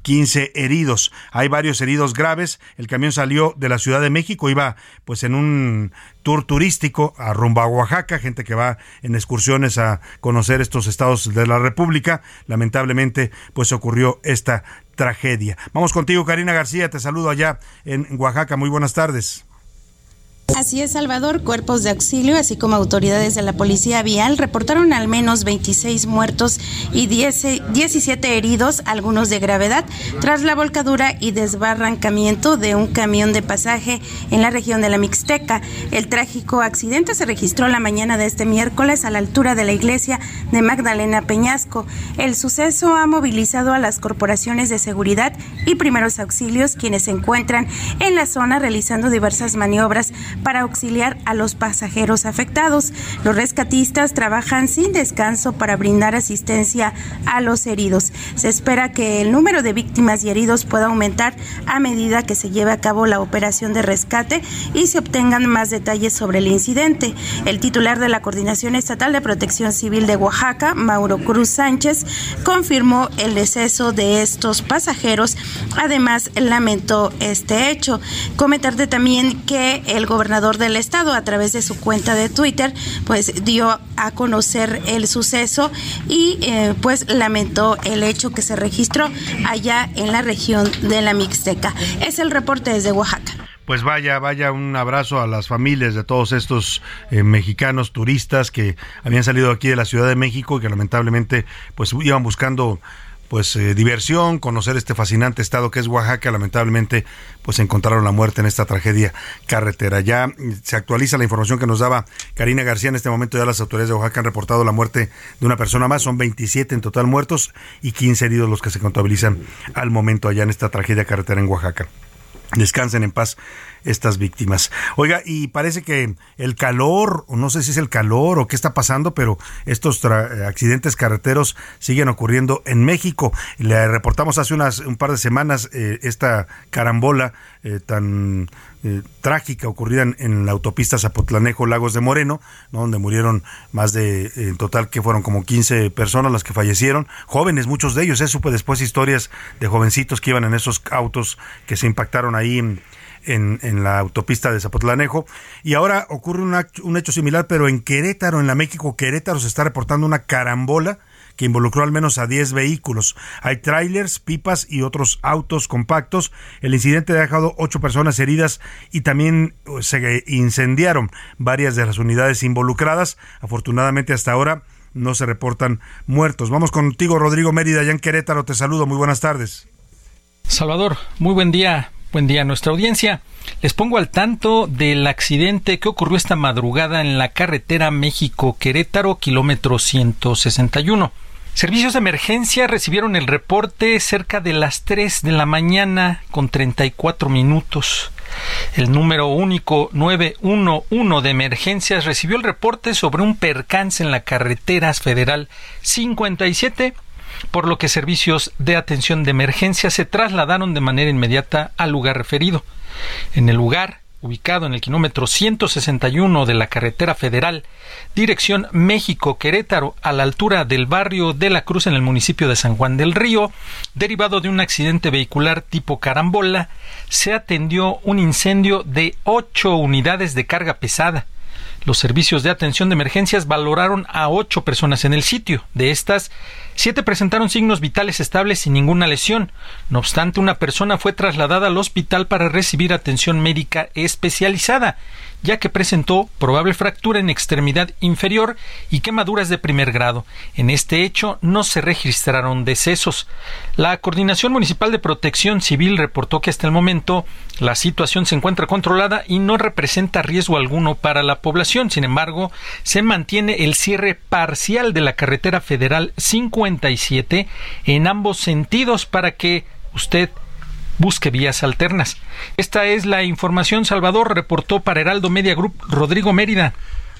15 eh, heridos. Hay varios heridos graves. El camión salió de la Ciudad de México, iba pues en un tour turístico a rumbo a Oaxaca, gente que va en excursiones a conocer estos estados de la República. Lamentablemente pues ocurrió esta tragedia. Vamos contigo, Karina García, te saludo allá en Oaxaca. Muy buenas tardes. Así es, Salvador. Cuerpos de auxilio, así como autoridades de la policía vial, reportaron al menos 26 muertos y 10, 17 heridos, algunos de gravedad, tras la volcadura y desbarrancamiento de un camión de pasaje en la región de la Mixteca. El trágico accidente se registró la mañana de este miércoles a la altura de la iglesia de Magdalena Peñasco. El suceso ha movilizado a las corporaciones de seguridad y primeros auxilios, quienes se encuentran en la zona realizando diversas maniobras para auxiliar a los pasajeros afectados. Los rescatistas trabajan sin descanso para brindar asistencia a los heridos. Se espera que el número de víctimas y heridos pueda aumentar a medida que se lleve a cabo la operación de rescate y se obtengan más detalles sobre el incidente. El titular de la Coordinación Estatal de Protección Civil de Oaxaca, Mauro Cruz Sánchez, confirmó el deceso de estos pasajeros. Además, lamentó este hecho. Comentarte también que el gobernador gobernador del estado a través de su cuenta de Twitter pues dio a conocer el suceso y eh, pues lamentó el hecho que se registró allá en la región de la Mixteca. Es el reporte desde Oaxaca pues vaya, vaya un abrazo a las familias de todos estos eh, mexicanos turistas que habían salido aquí de la Ciudad de México y que lamentablemente pues iban buscando pues eh, diversión, conocer este fascinante estado que es Oaxaca, lamentablemente pues encontraron la muerte en esta tragedia carretera. Ya se actualiza la información que nos daba Karina García en este momento ya las autoridades de Oaxaca han reportado la muerte de una persona más, son 27 en total muertos y 15 heridos los que se contabilizan al momento allá en esta tragedia carretera en Oaxaca. Descansen en paz estas víctimas. Oiga, y parece que el calor, no sé si es el calor o qué está pasando, pero estos accidentes carreteros siguen ocurriendo en México. Le reportamos hace unas un par de semanas eh, esta carambola eh, tan eh, trágica ocurrida en, la autopista Zapotlanejo Lagos de Moreno, donde murieron más de, en total que fueron como 15 personas las que fallecieron, jóvenes, muchos de ellos, ¿eh? supe después historias de jovencitos que iban en esos autos que se impactaron ahí en, la autopista de Zapotlanejo. Y ahora ocurre un, hecho similar, pero en Querétaro, en la México Querétaro, se está reportando una carambola que involucró al menos a 10 vehículos. Hay trailers, pipas y otros autos compactos. El incidente ha dejado ocho personas heridas y también uh, se incendiaron varias de las unidades involucradas. Afortunadamente hasta ahora no se reportan muertos. Vamos contigo, Rodrigo Mérida, allá en Querétaro. Te saludo. Muy buenas tardes. Salvador, muy buen día. Buen día a nuestra audiencia. Les pongo al tanto del accidente que ocurrió esta madrugada en la carretera México-Querétaro, kilómetro 161. Servicios de emergencia recibieron el reporte cerca de las 3 de la mañana con 34 minutos. El número único 911 de emergencias recibió el reporte sobre un percance en la carretera federal 57 por lo que servicios de atención de emergencia se trasladaron de manera inmediata al lugar referido. En el lugar, ubicado en el kilómetro 161 de la carretera federal, dirección México-Querétaro, a la altura del barrio de la Cruz en el municipio de San Juan del Río, derivado de un accidente vehicular tipo carambola, se atendió un incendio de ocho unidades de carga pesada. Los servicios de atención de emergencias valoraron a ocho personas en el sitio. De estas, siete presentaron signos vitales estables sin ninguna lesión. No obstante, una persona fue trasladada al hospital para recibir atención médica especializada ya que presentó probable fractura en extremidad inferior y quemaduras de primer grado. En este hecho no se registraron decesos. La Coordinación Municipal de Protección Civil reportó que hasta el momento la situación se encuentra controlada y no representa riesgo alguno para la población. Sin embargo, se mantiene el cierre parcial de la carretera federal 57 en ambos sentidos para que usted busque vías alternas. Esta es la información. Salvador reportó para Heraldo Media Group Rodrigo Mérida.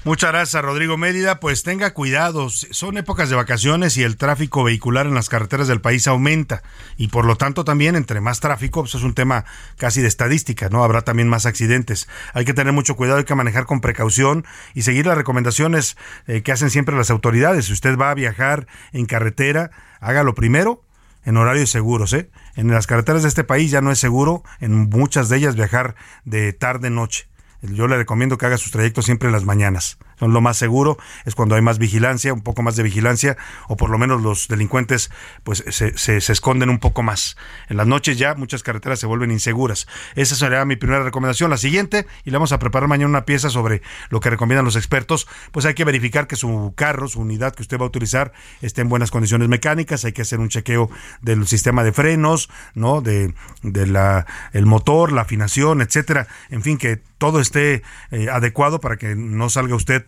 Muchas gracias, Rodrigo Mérida. Pues tenga cuidado, son épocas de vacaciones y el tráfico vehicular en las carreteras del país aumenta. Y por lo tanto también, entre más tráfico, pues es un tema casi de estadística, ¿no? Habrá también más accidentes. Hay que tener mucho cuidado, hay que manejar con precaución y seguir las recomendaciones eh, que hacen siempre las autoridades. Si usted va a viajar en carretera, hágalo primero en horarios seguros, ¿eh? En las carreteras de este país ya no es seguro en muchas de ellas viajar de tarde-noche. Yo le recomiendo que haga sus trayectos siempre en las mañanas lo más seguro, es cuando hay más vigilancia, un poco más de vigilancia, o por lo menos los delincuentes pues se, se, esconden un poco más. En las noches ya muchas carreteras se vuelven inseguras. Esa sería mi primera recomendación. La siguiente, y le vamos a preparar mañana una pieza sobre lo que recomiendan los expertos, pues hay que verificar que su carro, su unidad que usted va a utilizar, esté en buenas condiciones mecánicas, hay que hacer un chequeo del sistema de frenos, ¿no? De, de la, el motor, la afinación, etcétera. En fin, que todo esté eh, adecuado para que no salga usted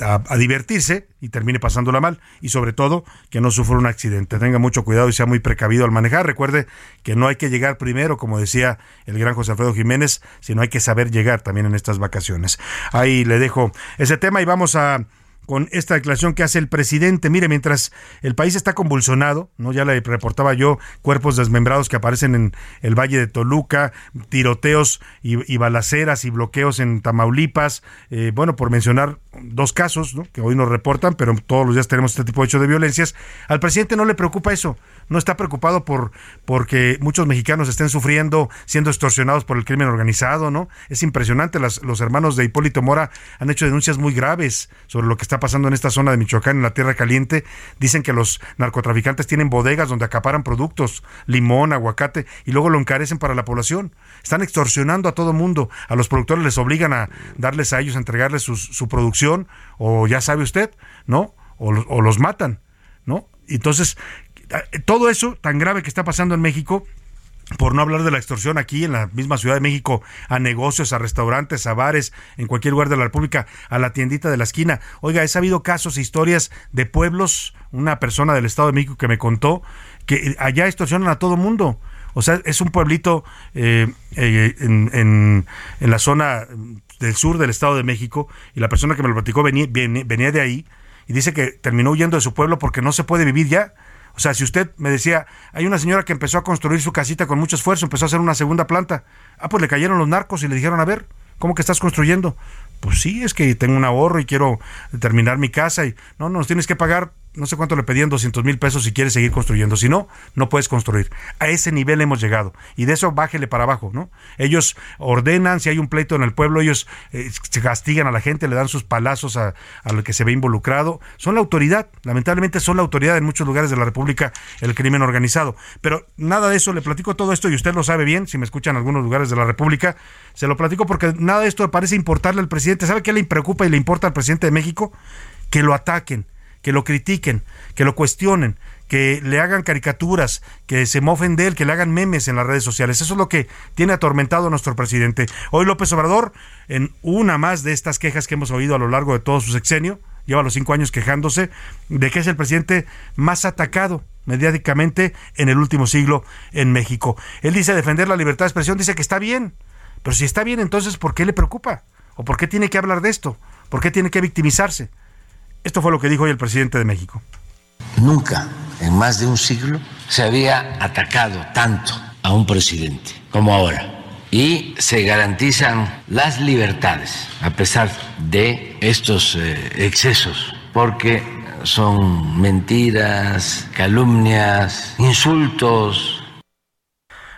a, divertirse y termine pasándola mal y sobre todo que no sufra un accidente. Tenga mucho cuidado y sea muy precavido al manejar. Recuerde que no hay que llegar primero, como decía el gran José Alfredo Jiménez, sino hay que saber llegar también en estas vacaciones. Ahí le dejo ese tema y vamos a con esta declaración que hace el presidente. Mire, mientras el país está convulsionado, no ya le reportaba yo cuerpos desmembrados que aparecen en el Valle de Toluca, tiroteos y, balaceras y bloqueos en Tamaulipas, eh, bueno, por mencionar dos casos que hoy nos reportan, pero todos los días tenemos este tipo de hechos de violencias. Al presidente no le preocupa eso no está preocupado por porque muchos mexicanos estén sufriendo, siendo extorsionados por el crimen organizado, ¿no? Es impresionante, los hermanos de Hipólito Mora han hecho denuncias muy graves sobre lo que está pasando en esta zona de Michoacán, en la Tierra Caliente. Dicen que los narcotraficantes tienen bodegas donde acaparan productos, limón, aguacate, y luego lo encarecen para la población. Están extorsionando a todo mundo. A los productores les obligan a darles a ellos, a entregarles su, producción, o ya sabe usted, ¿no? O, o los matan, ¿no? Entonces, todo eso tan grave que está pasando en México, por no hablar de la extorsión aquí en la misma Ciudad de México, a negocios, a restaurantes, a bares, en cualquier lugar de la República, a la tiendita de la esquina. Oiga, he sabido casos, e historias de pueblos, una persona del Estado de México que me contó que allá extorsionan a todo mundo. O sea, es un pueblito eh, eh, en, en, la zona del sur del Estado de México y la persona que me lo platicó venía, venía de ahí y dice que terminó huyendo de su pueblo porque no se puede vivir ya o sea, si usted me decía, hay una señora que empezó a construir su casita con mucho esfuerzo, empezó a hacer una segunda planta. Ah, pues le cayeron los narcos y le dijeron, a ver, ¿cómo que estás construyendo? Pues sí, es que tengo un ahorro y quiero terminar mi casa y no, nos tienes que pagar no sé cuánto le pedían 200 mil pesos si quiere seguir construyendo. Si no, no puedes construir. A ese nivel hemos llegado. Y de eso bájele para abajo, ¿no? Ellos ordenan, si hay un pleito en el pueblo, ellos eh, se castigan a la gente, le dan sus palazos a, a lo que se ve involucrado. Son la autoridad. Lamentablemente son la autoridad en muchos lugares de la República, el crimen organizado. Pero nada de eso, le platico todo esto y usted lo sabe bien, si me escuchan en algunos lugares de la República, se lo platico porque nada de esto parece importarle al presidente. ¿Sabe qué le preocupa y le importa al presidente de México? Que lo ataquen que lo critiquen, que lo cuestionen, que le hagan caricaturas, que se mofen de él, que le hagan memes en las redes sociales. Eso es lo que tiene atormentado a nuestro presidente. Hoy López Obrador, en una más de estas quejas que hemos oído a lo largo de todo su sexenio, lleva los cinco años quejándose de que es el presidente más atacado mediáticamente en el último siglo en México. Él dice defender la libertad de expresión, dice que está bien, pero si está bien, entonces ¿por qué le preocupa? ¿O por qué tiene que hablar de esto? ¿Por qué tiene que victimizarse? Esto fue lo que dijo hoy el presidente de México. Nunca en más de un siglo se había atacado tanto a un presidente como ahora. Y se garantizan las libertades a pesar de estos eh, excesos, porque son mentiras, calumnias, insultos,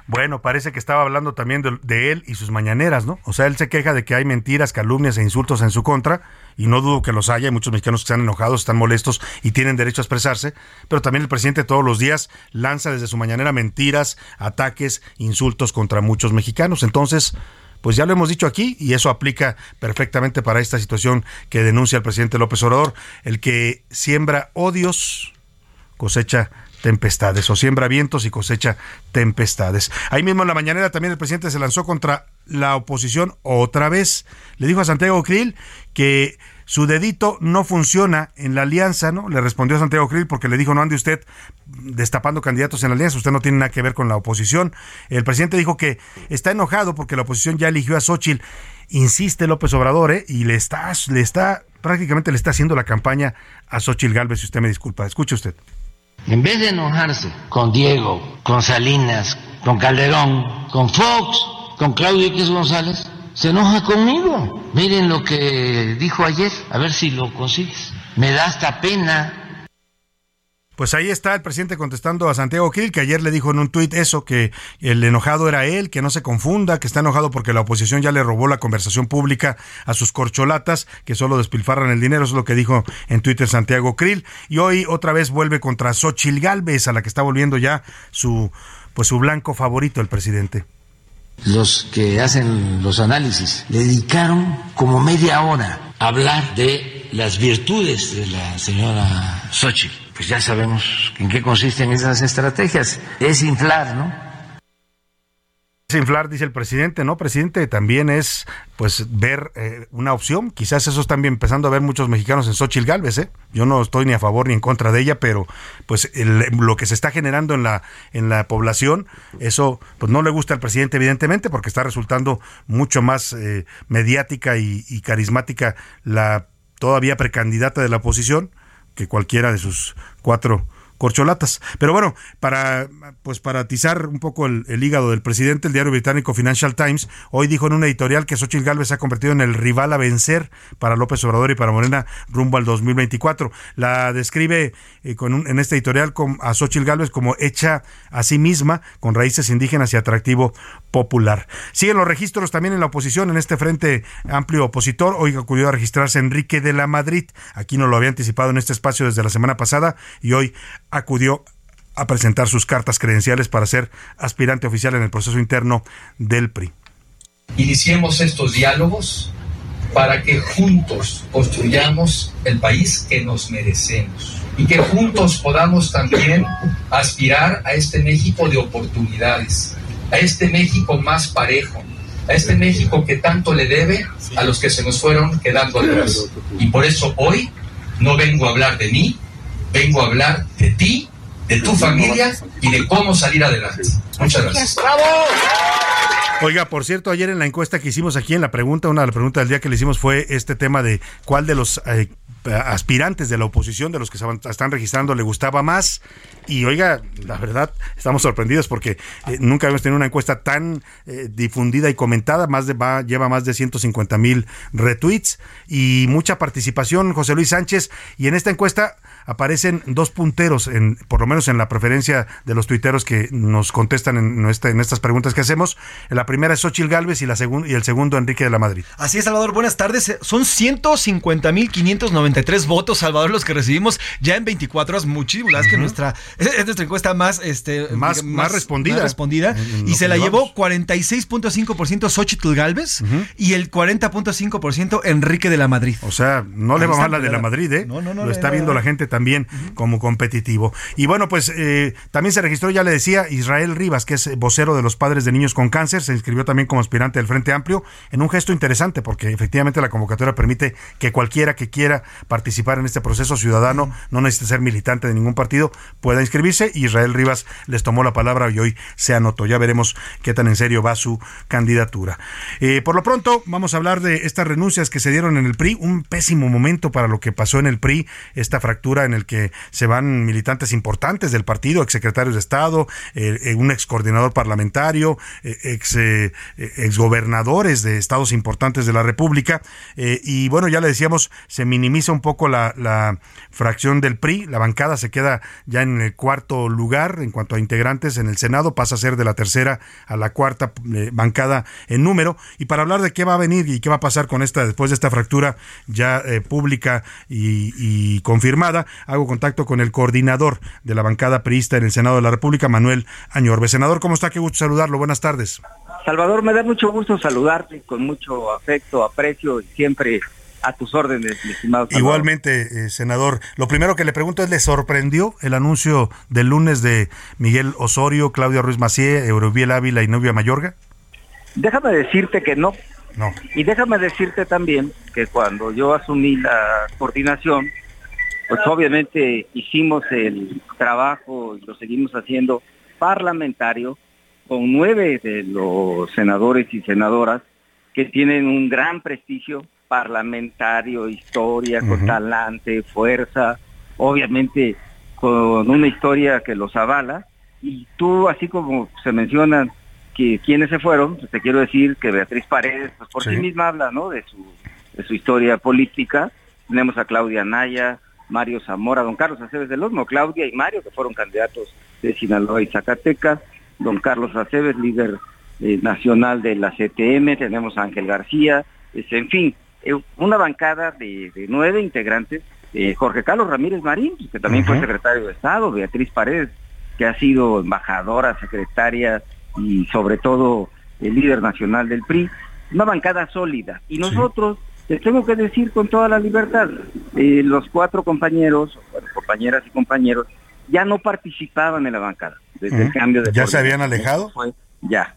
bueno, parece que estaba hablando también de, él y sus mañaneras, ¿no? O sea, él se queja de que hay mentiras, calumnias e insultos en su contra, y no dudo que los haya. Hay muchos mexicanos que están enojados, están molestos y tienen derecho a expresarse, pero también el presidente todos los días lanza desde su mañanera mentiras, ataques, insultos contra muchos mexicanos. Entonces, pues ya lo hemos dicho aquí y eso aplica perfectamente para esta situación que denuncia el presidente López Obrador. El que siembra odios cosecha tempestades o siembra vientos y cosecha tempestades. Ahí mismo en la mañanera también el presidente se lanzó contra la oposición otra vez. Le dijo a Santiago Krill que su dedito no funciona en la alianza, ¿no? Le respondió Santiago Krill porque le dijo, no ande usted destapando candidatos en la alianza, usted no tiene nada que ver con la oposición. El presidente dijo que está enojado porque la oposición ya eligió a Xochitl. Insiste López Obrador, ¿eh? Y le está, le está, prácticamente le está haciendo la campaña a Xochitl Galvez, si usted me disculpa. Escuche usted. En vez de enojarse con Diego, con Salinas, con Calderón, con Fox, con Claudio X González, se enoja conmigo. Miren lo que dijo ayer, a ver si lo consigues. Me da hasta pena pues ahí está el presidente contestando a Santiago Krill, que ayer le dijo en un tuit eso, que el enojado era él, que no se confunda, que está enojado porque la oposición ya le robó la conversación pública a sus corcholatas, que solo despilfarran el dinero, eso es lo que dijo en Twitter Santiago Krill. Y hoy otra vez vuelve contra Xochil Galvez, a la que está volviendo ya su, pues su blanco favorito el presidente. Los que hacen los análisis dedicaron como media hora a hablar de las virtudes de la señora Xochitl pues ya sabemos en qué consisten esas estrategias. Es inflar, ¿no? Es inflar, dice el presidente, ¿no? Presidente, también es pues ver eh, una opción. Quizás eso están empezando a ver muchos mexicanos en Xochitl Galvez, ¿eh? Yo no estoy ni a favor ni en contra de ella, pero pues lo que se está generando en la, en la población, eso pues no le gusta al presidente evidentemente porque está resultando mucho más eh, mediática y carismática la todavía precandidata de la oposición que cualquiera de sus cuatro corcholatas. Pero bueno, para pues para atizar un poco el, hígado del presidente, el diario británico Financial Times hoy dijo en una editorial que Xochitl Gálvez se ha convertido en el rival a vencer para López Obrador y para Morena rumbo al 2024. La describe eh, con en este editorial con, a Xochitl Gálvez como hecha a sí misma, con raíces indígenas y atractivo popular. Siguen los registros también en la oposición, en este frente amplio opositor. Hoy acudió a registrarse Enrique de la Madrid. Aquí no lo había anticipado en este espacio desde la semana pasada y hoy acudió a presentar sus cartas credenciales para ser aspirante oficial en el proceso interno del PRI. Iniciemos estos diálogos para que juntos construyamos el país que nos merecemos y que juntos podamos también aspirar a este México de oportunidades, a este México más parejo, a este México que tanto le debe a los que se nos fueron quedando atrás. Y por eso hoy no vengo a hablar de mí, vengo a hablar de ti, de tu familia y de cómo salir adelante. Muchas gracias. ¡Bravo! Oiga, por cierto, ayer en la encuesta que hicimos aquí en la pregunta, una de las preguntas del día que le hicimos fue este tema de cuál de los eh, aspirantes de la oposición, de los que se están registrando, le gustaba más. Y oiga, la verdad, estamos sorprendidos porque eh, nunca hemos tenido una encuesta tan eh, difundida y comentada, más de, va, lleva más de 150 mil retweets y mucha participación, José Luis Sánchez. Y en esta encuesta aparecen dos punteros, en, por lo menos en la preferencia de los tuiteros que nos contestan en, en estas preguntas que hacemos. La primera es Xochil Gálvez y, la y el segundo Enrique de la Madrid. Así es, Salvador, buenas tardes. Son 150.593 votos, Salvador, los que recibimos ya en 24 horas. Muchísimas gracias, que nuestra, es nuestra encuesta más, este, más, más, respondida. respondida y se la llevó 46.5% Xochitl Galvez y el 40.5% Enrique de la Madrid. O sea, no le va mal la de la Madrid, ¿eh? No, no, no, Lo está viendo la gente también como competitivo. Y bueno, pues eh, también se registró, ya le decía, Israel Rivas, que es vocero de los padres de niños con cáncer, se inscribió también como aspirante del Frente Amplio en un gesto interesante, porque efectivamente la convocatoria permite que cualquiera que quiera participar en este proceso ciudadano, no necesita ser militante de ningún partido, pueda inscribirse. Israel Rivas les tomó la palabra y hoy se anotó. Ya veremos qué tan en serio va su candidatura. Eh, por lo pronto, vamos a hablar de estas renuncias que se dieron en el PRI, un pésimo momento para lo que pasó en el PRI, esta fractura en el que se van militantes importantes del partido, exsecretarios de Estado, eh, eh, un ex coordinador parlamentario, eh, ex exgobernadores de estados importantes de la República. y bueno, ya le decíamos, se minimiza un poco la, la fracción del PRI, la bancada se queda ya en el cuarto lugar en cuanto a integrantes en el Senado, pasa a ser de la tercera a la cuarta bancada en número. Y para hablar de qué va a venir y qué va a pasar con esta, después de esta fractura ya pública y confirmada, hago contacto con el coordinador de la bancada priista en el Senado de la República, Manuel Añorbe. Senador, ¿cómo está? Qué gusto saludarlo. Buenas tardes. Salvador, me da mucho gusto saludarte con mucho afecto, aprecio y siempre a tus órdenes, mi estimado. Igualmente, eh, senador. Lo primero que le pregunto es, ¿le sorprendió el anuncio del lunes de Miguel Osorio, Claudia Ruiz Macié, Eurobiel Ávila y Novia Mayorga? Déjame decirte que no. No. Y déjame decirte también que cuando yo asumí la coordinación, pues obviamente hicimos el trabajo y lo seguimos haciendo parlamentario con nueve de los senadores y senadoras que tienen un gran prestigio parlamentario, historia, con talante, fuerza, obviamente con una historia que los avala. Y tú, así como se mencionan que quienes se fueron, pues te quiero decir que Beatriz Paredes, pues por sí, misma habla, ¿no? De su, de su historia política. Tenemos a Claudia Naya, Mario Zamora, don Carlos Aceves del Osmo, Claudia y Mario, que fueron candidatos de Sinaloa y Zacatecas, don Carlos Aceves, líder eh, nacional de la CTM, tenemos a Ángel García, en fin, eh, una bancada de, nueve integrantes, eh, Jorge Carlos Ramírez Marín, que también fue secretario de Estado, Beatriz Paredes, que ha sido embajadora, secretaria y sobre todo el líder nacional del PRI, una bancada sólida. Y nosotros, te tengo que decir con toda la libertad, eh, los cuatro compañeros, compañeras y compañeros, ya no participaban en la bancada desde el cambio de... ¿Ya se habían alejado? ya.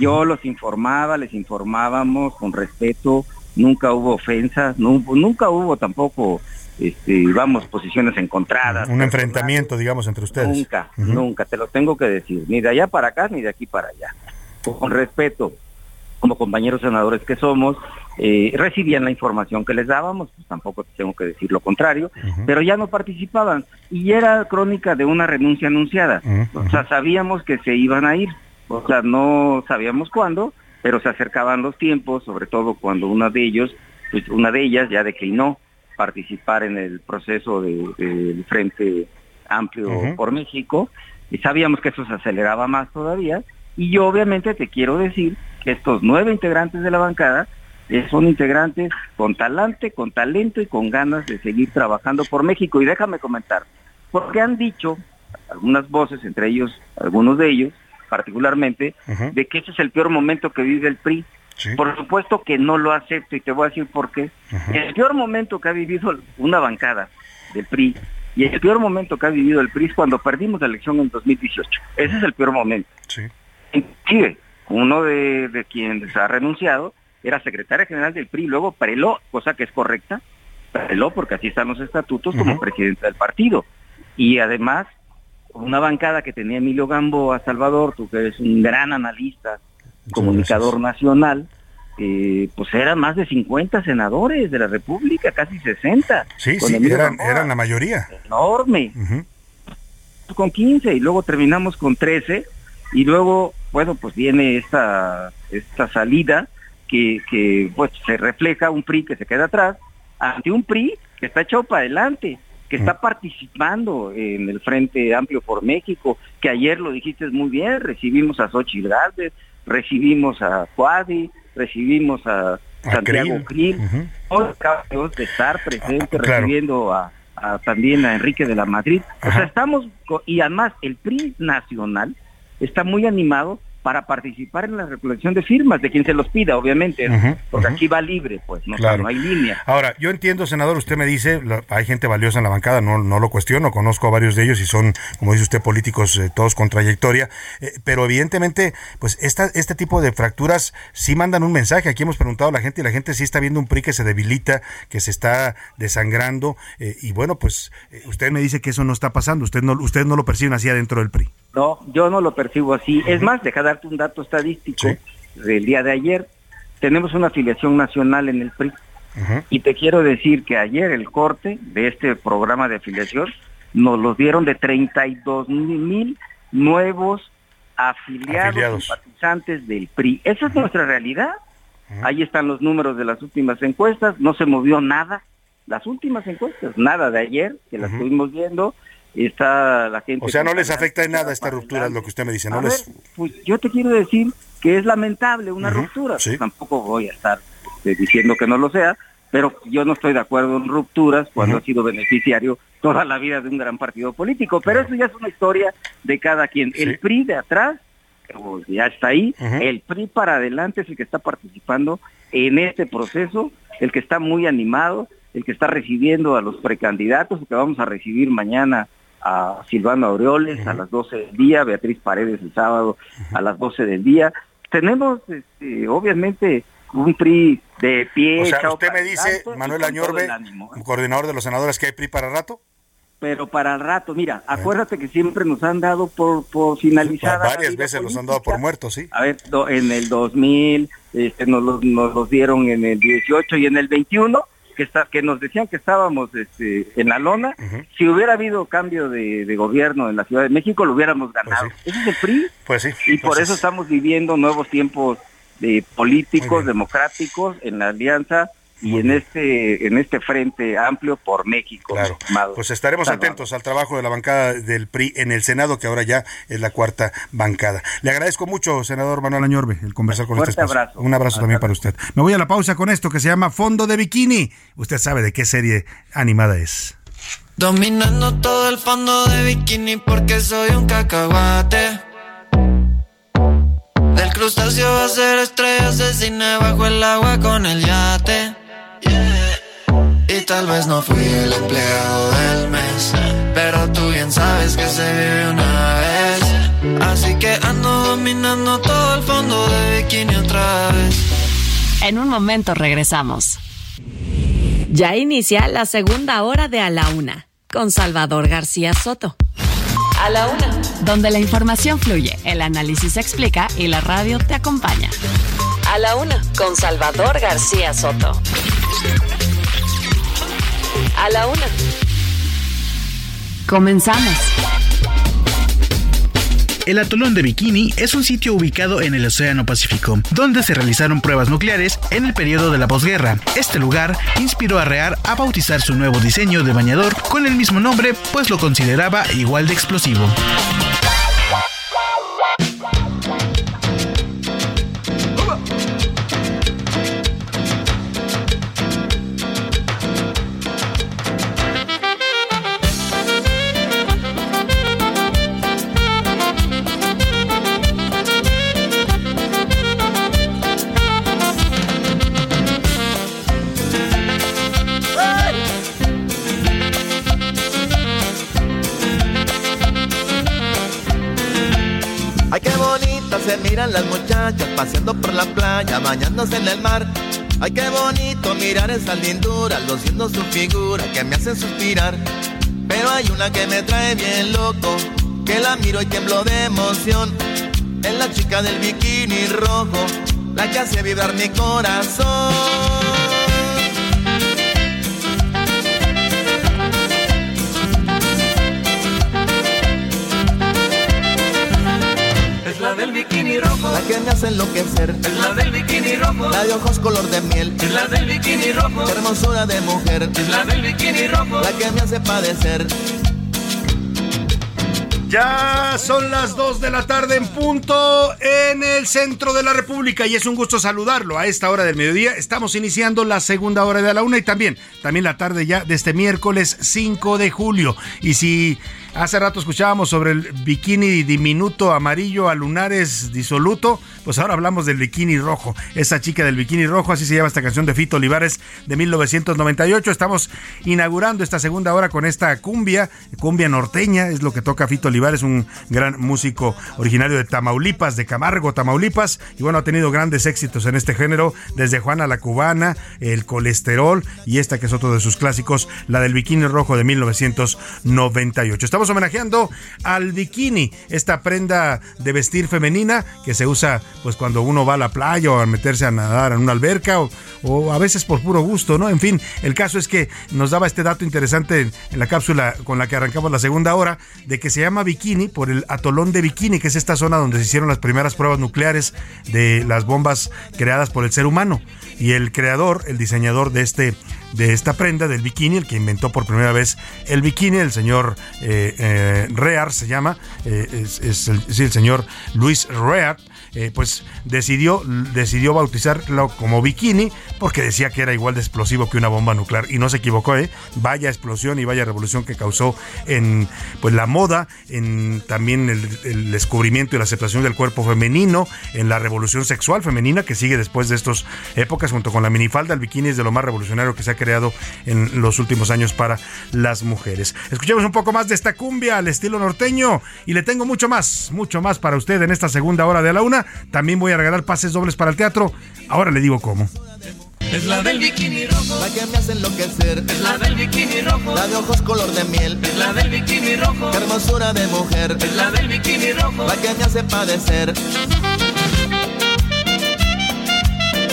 Yo los informaba, les informábamos con respeto, nunca hubo ofensas, nunca hubo tampoco este, vamos, posiciones encontradas. Un enfrentamiento, digamos, entre ustedes. Nunca, nunca, te lo tengo que decir, ni de allá para acá, ni de aquí para allá. Con respeto, como compañeros senadores que somos, eh, recibían la información que les dábamos, pues tampoco tengo que decir lo contrario, pero ya no participaban. Y era crónica de una renuncia anunciada. O sea, sabíamos que se iban a ir, o sea, no sabíamos cuándo, pero se acercaban los tiempos, sobre todo cuando una de ellos, pues una de ellas ya declinó participar en el proceso del Frente Amplio por México, y sabíamos que eso se aceleraba más todavía, y yo obviamente te quiero decir que estos nueve integrantes de la bancada eh, son integrantes con talante, con talento y con ganas de seguir trabajando por México. Y déjame comentar, porque han dicho algunas voces, entre ellos, algunos de ellos, particularmente, de que ese es el peor momento que vive el PRI. Por supuesto que no lo acepto y te voy a decir por qué. El peor momento que ha vivido una bancada del PRI y el peor momento que ha vivido el PRI es cuando perdimos la elección en 2018. Ese es el peor momento. Sí. Inclusive, uno de, de quienes ha renunciado era secretaria general del PRI, luego preló, cosa que es correcta, preló porque así están los estatutos como presidente del partido. Y además, una bancada que tenía Emilio Gambo a Salvador, tú que eres un gran analista, comunicador nacional, eh, pues eran más de 50 senadores de la República, casi 60. Sí, sí, eran, eran, la mayoría. Enorme. Con 15 y luego terminamos con 13 y luego, bueno, pues viene esta, esta salida que, que pues se refleja un PRI que se queda atrás ante un PRI que está echado para adelante, que está participando en el Frente Amplio por México, que ayer lo dijiste muy bien, recibimos a Xochitl Gálvez, recibimos a Cuadi, recibimos a, Santiago Krill, todos de estar presentes, recibiendo a, también a Enrique de la Madrid. O sea, estamos, y además el PRI nacional está muy animado para participar en la recolección de firmas de quien se los pida, obviamente, porque aquí va libre, pues, no, no, hay línea. Ahora, yo entiendo, senador, usted me dice, hay gente valiosa en la bancada, no, no lo cuestiono, conozco a varios de ellos y son, como dice usted, políticos eh, todos con trayectoria, eh, pero evidentemente, pues esta, este tipo de fracturas sí mandan un mensaje, aquí hemos preguntado a la gente y la gente sí está viendo un PRI que se debilita, que se está desangrando, eh, y bueno, pues usted me dice que eso no está pasando, usted no, usted no lo perciben así adentro del PRI. No, yo no lo percibo así. Es más, deja darte un dato estadístico del día de ayer. Tenemos una afiliación nacional en el PRI. Y te quiero decir que ayer el corte de este programa de afiliación nos lo dieron de 32 mil nuevos afiliados, simpatizantes del PRI. Esa es nuestra realidad. Ahí están los números de las últimas encuestas. No se movió nada. Las últimas encuestas, nada de ayer, que las estuvimos viendo está la gente... O sea, no les afecta en nada esta ruptura, es lo que usted me dice, ¿no? les... pues yo te quiero decir que es lamentable una ruptura, tampoco voy a estar este, diciendo que no lo sea, pero yo no estoy de acuerdo en rupturas cuando ha sido beneficiario toda la vida de un gran partido político, pero eso ya es una historia de cada quien. El PRI de atrás, ya está ahí, el PRI para adelante es el que está participando en este proceso, el que está muy animado, el que está recibiendo a los precandidatos, que vamos a recibir mañana a Silvano Aureoles a las 12 del día, Beatriz Paredes el sábado a las 12 del día. tenemos, este, obviamente, un PRI de pie. O sea, usted me dice, Manuel Añorbe, ¿eh? coordinador de los senadores, que hay PRI para rato pero para rato, mira, acuérdate que siempre nos han dado por, por finalizar. varias veces nos han dado por muertos, sí. A ver, en el 2000, este, nos, los, nos los dieron en el 18 y en el 21, que, está, que nos decían que estábamos este, en la lona. Si hubiera habido cambio de, gobierno en la Ciudad de México, lo hubiéramos pues ganado. Ese es el PRI. Pues sí. Y por eso estamos viviendo nuevos tiempos de políticos, democráticos, en la alianza y en este en este frente amplio por México. Claro. Pues estaremos atentos al trabajo de la bancada del PRI en el Senado, que ahora ya es la cuarta bancada. Le agradezco mucho, senador Manuel Añorbe, el conversar con este Abrazo. Un abrazo también para usted. Me voy a la pausa con esto que se llama Fondo de Bikini. Usted sabe de qué serie animada es. Dominando todo el fondo de bikini porque soy un cacahuate. Del crustáceo va a ser estrellas de cine bajo el agua con el yate. Y tal vez no fui el empleado del mes, pero tú bien sabes que se vive una vez. Así que ando dominando todo el fondo de bikini otra vez. En un momento regresamos. Ya inicia la segunda hora de A la Una, con Salvador García Soto. A la Una. Donde la información fluye, el análisis se explica y la radio te acompaña. A la Una, con Salvador García Soto a la una. Comenzamos. El atolón de Bikini es un sitio ubicado en el Océano Pacífico, donde se realizaron pruebas nucleares en el periodo de la posguerra. Este lugar inspiró a Rear a bautizar su nuevo diseño de bañador con el mismo nombre, pues lo consideraba igual de explosivo. Paseando por la playa, bañándose en el mar. Ay, qué bonito mirar esa lindura, luciendo su figura que me hace suspirar. Pero hay una que me trae bien loco, que la miro y tiemblo de emoción. Es la chica del bikini rojo, la que hace vibrar mi corazón. Del bikini rojo. La que me hace enloquecer. Es la del bikini rojo. La de ojos color de miel. Es la del bikini rojo. hermosura de mujer. Es la del bikini rojo. La que me hace padecer. Ya son las 2 de la tarde en punto en el centro de la República y es un gusto saludarlo a esta hora del mediodía. Estamos iniciando la segunda hora de la una y también, también la tarde ya de este miércoles 5 de julio. Y si Hace rato escuchábamos sobre el bikini diminuto amarillo a lunares disoluto, pues ahora hablamos del bikini rojo. Esa chica del bikini rojo, así se llama esta canción de Fito Olivares de 1998. Estamos inaugurando esta segunda hora con esta cumbia, cumbia norteña, es lo que toca Fito Olivares, un gran músico originario de Tamaulipas, de Camargo, Tamaulipas, y bueno, ha tenido grandes éxitos en este género, desde Juana la Cubana, El Colesterol y esta que es otro de sus clásicos, la del bikini rojo de 1998. Estamos homenajeando al bikini, esta prenda de vestir femenina que se usa pues cuando uno va a la playa o a meterse a nadar en una alberca o, a veces por puro gusto, ¿no? En fin, el caso es que nos daba este dato interesante en, en la cápsula con la que arrancamos la segunda hora de que se llama bikini por el atolón de bikini, que es esta zona donde se hicieron las primeras pruebas nucleares de las bombas creadas por el ser humano. Y el creador, el diseñador de este de esta prenda del bikini, el que inventó por primera vez el bikini, el señor eh, eh, Rear se llama, eh, es, el, el señor Luis Rear, eh, pues decidió, decidió bautizarlo como bikini porque decía que era igual de explosivo que una bomba nuclear y no se equivocó, ¿eh? Vaya explosión y vaya revolución que causó en pues la moda, en también el, descubrimiento y la aceptación del cuerpo femenino, en la revolución sexual femenina que sigue después de estas épocas junto con la minifalda, el bikini es de lo más revolucionario que se ha creado en los últimos años para las mujeres. Escuchemos un poco más de esta cumbia al estilo norteño y le tengo mucho más, mucho más para usted en esta segunda hora de la una. También voy a regalar pases dobles para el teatro. Ahora le digo cómo. Es la del bikini rojo. La que me hace enloquecer. Es la del bikini rojo. La de ojos color de miel. Es la del bikini rojo. Qué hermosura de mujer. Es la del bikini rojo. La que me hace padecer.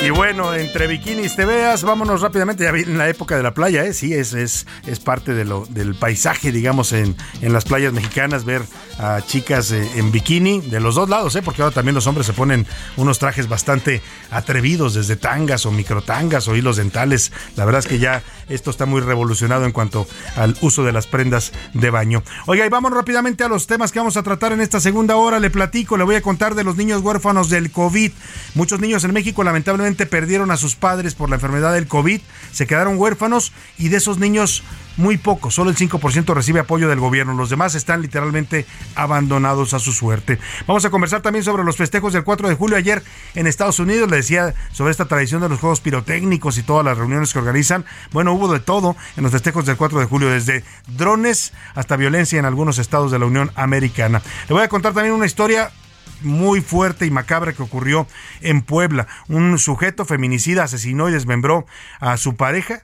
Y bueno, entre bikinis te veas, vámonos rápidamente, ya en la época de la playa, ¿eh? sí, es, es, es parte de lo, del paisaje, digamos, en, en las playas mexicanas, ver a chicas eh, en bikini, de los dos lados, ¿eh? porque ahora también los hombres se ponen unos trajes bastante atrevidos, desde tangas o microtangas o hilos dentales. La verdad es que ya esto está muy revolucionado en cuanto al uso de las prendas de baño. Oiga, y vamos rápidamente a los temas que vamos a tratar en esta segunda hora. Le platico, le voy a contar de los niños huérfanos del COVID. Muchos niños en México lamentablemente perdieron a sus padres por la enfermedad del COVID, se quedaron huérfanos y de esos niños muy pocos, solo el 5% recibe apoyo del gobierno, los demás están literalmente abandonados a su suerte. Vamos a conversar también sobre los festejos del 4 de julio. Ayer en Estados Unidos le decía sobre esta tradición de los juegos pirotécnicos y todas las reuniones que organizan. Bueno, hubo de todo en los festejos del 4 de julio, desde drones hasta violencia en algunos estados de la Unión Americana. Le voy a contar también una historia muy fuerte y macabra que ocurrió en Puebla. Un sujeto feminicida asesinó y desmembró a su pareja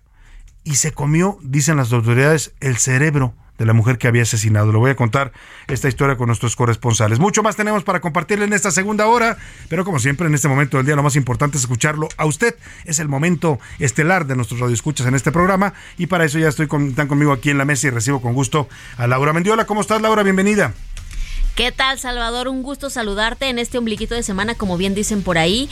y se comió, dicen las autoridades, el cerebro de la mujer que había asesinado. Le voy a contar esta historia con nuestros corresponsales. Mucho más tenemos para compartirle en esta segunda hora, pero como siempre en este momento del día lo más importante es escucharlo a usted. Es el momento estelar de nuestros radioescuchas en este programa y para eso ya estoy están conmigo aquí en la mesa y recibo con gusto a Laura Mendiola. ¿Cómo estás Laura? Bienvenida. ¿Qué tal, Salvador? Un gusto saludarte en este ombliquito de semana, como bien dicen por ahí.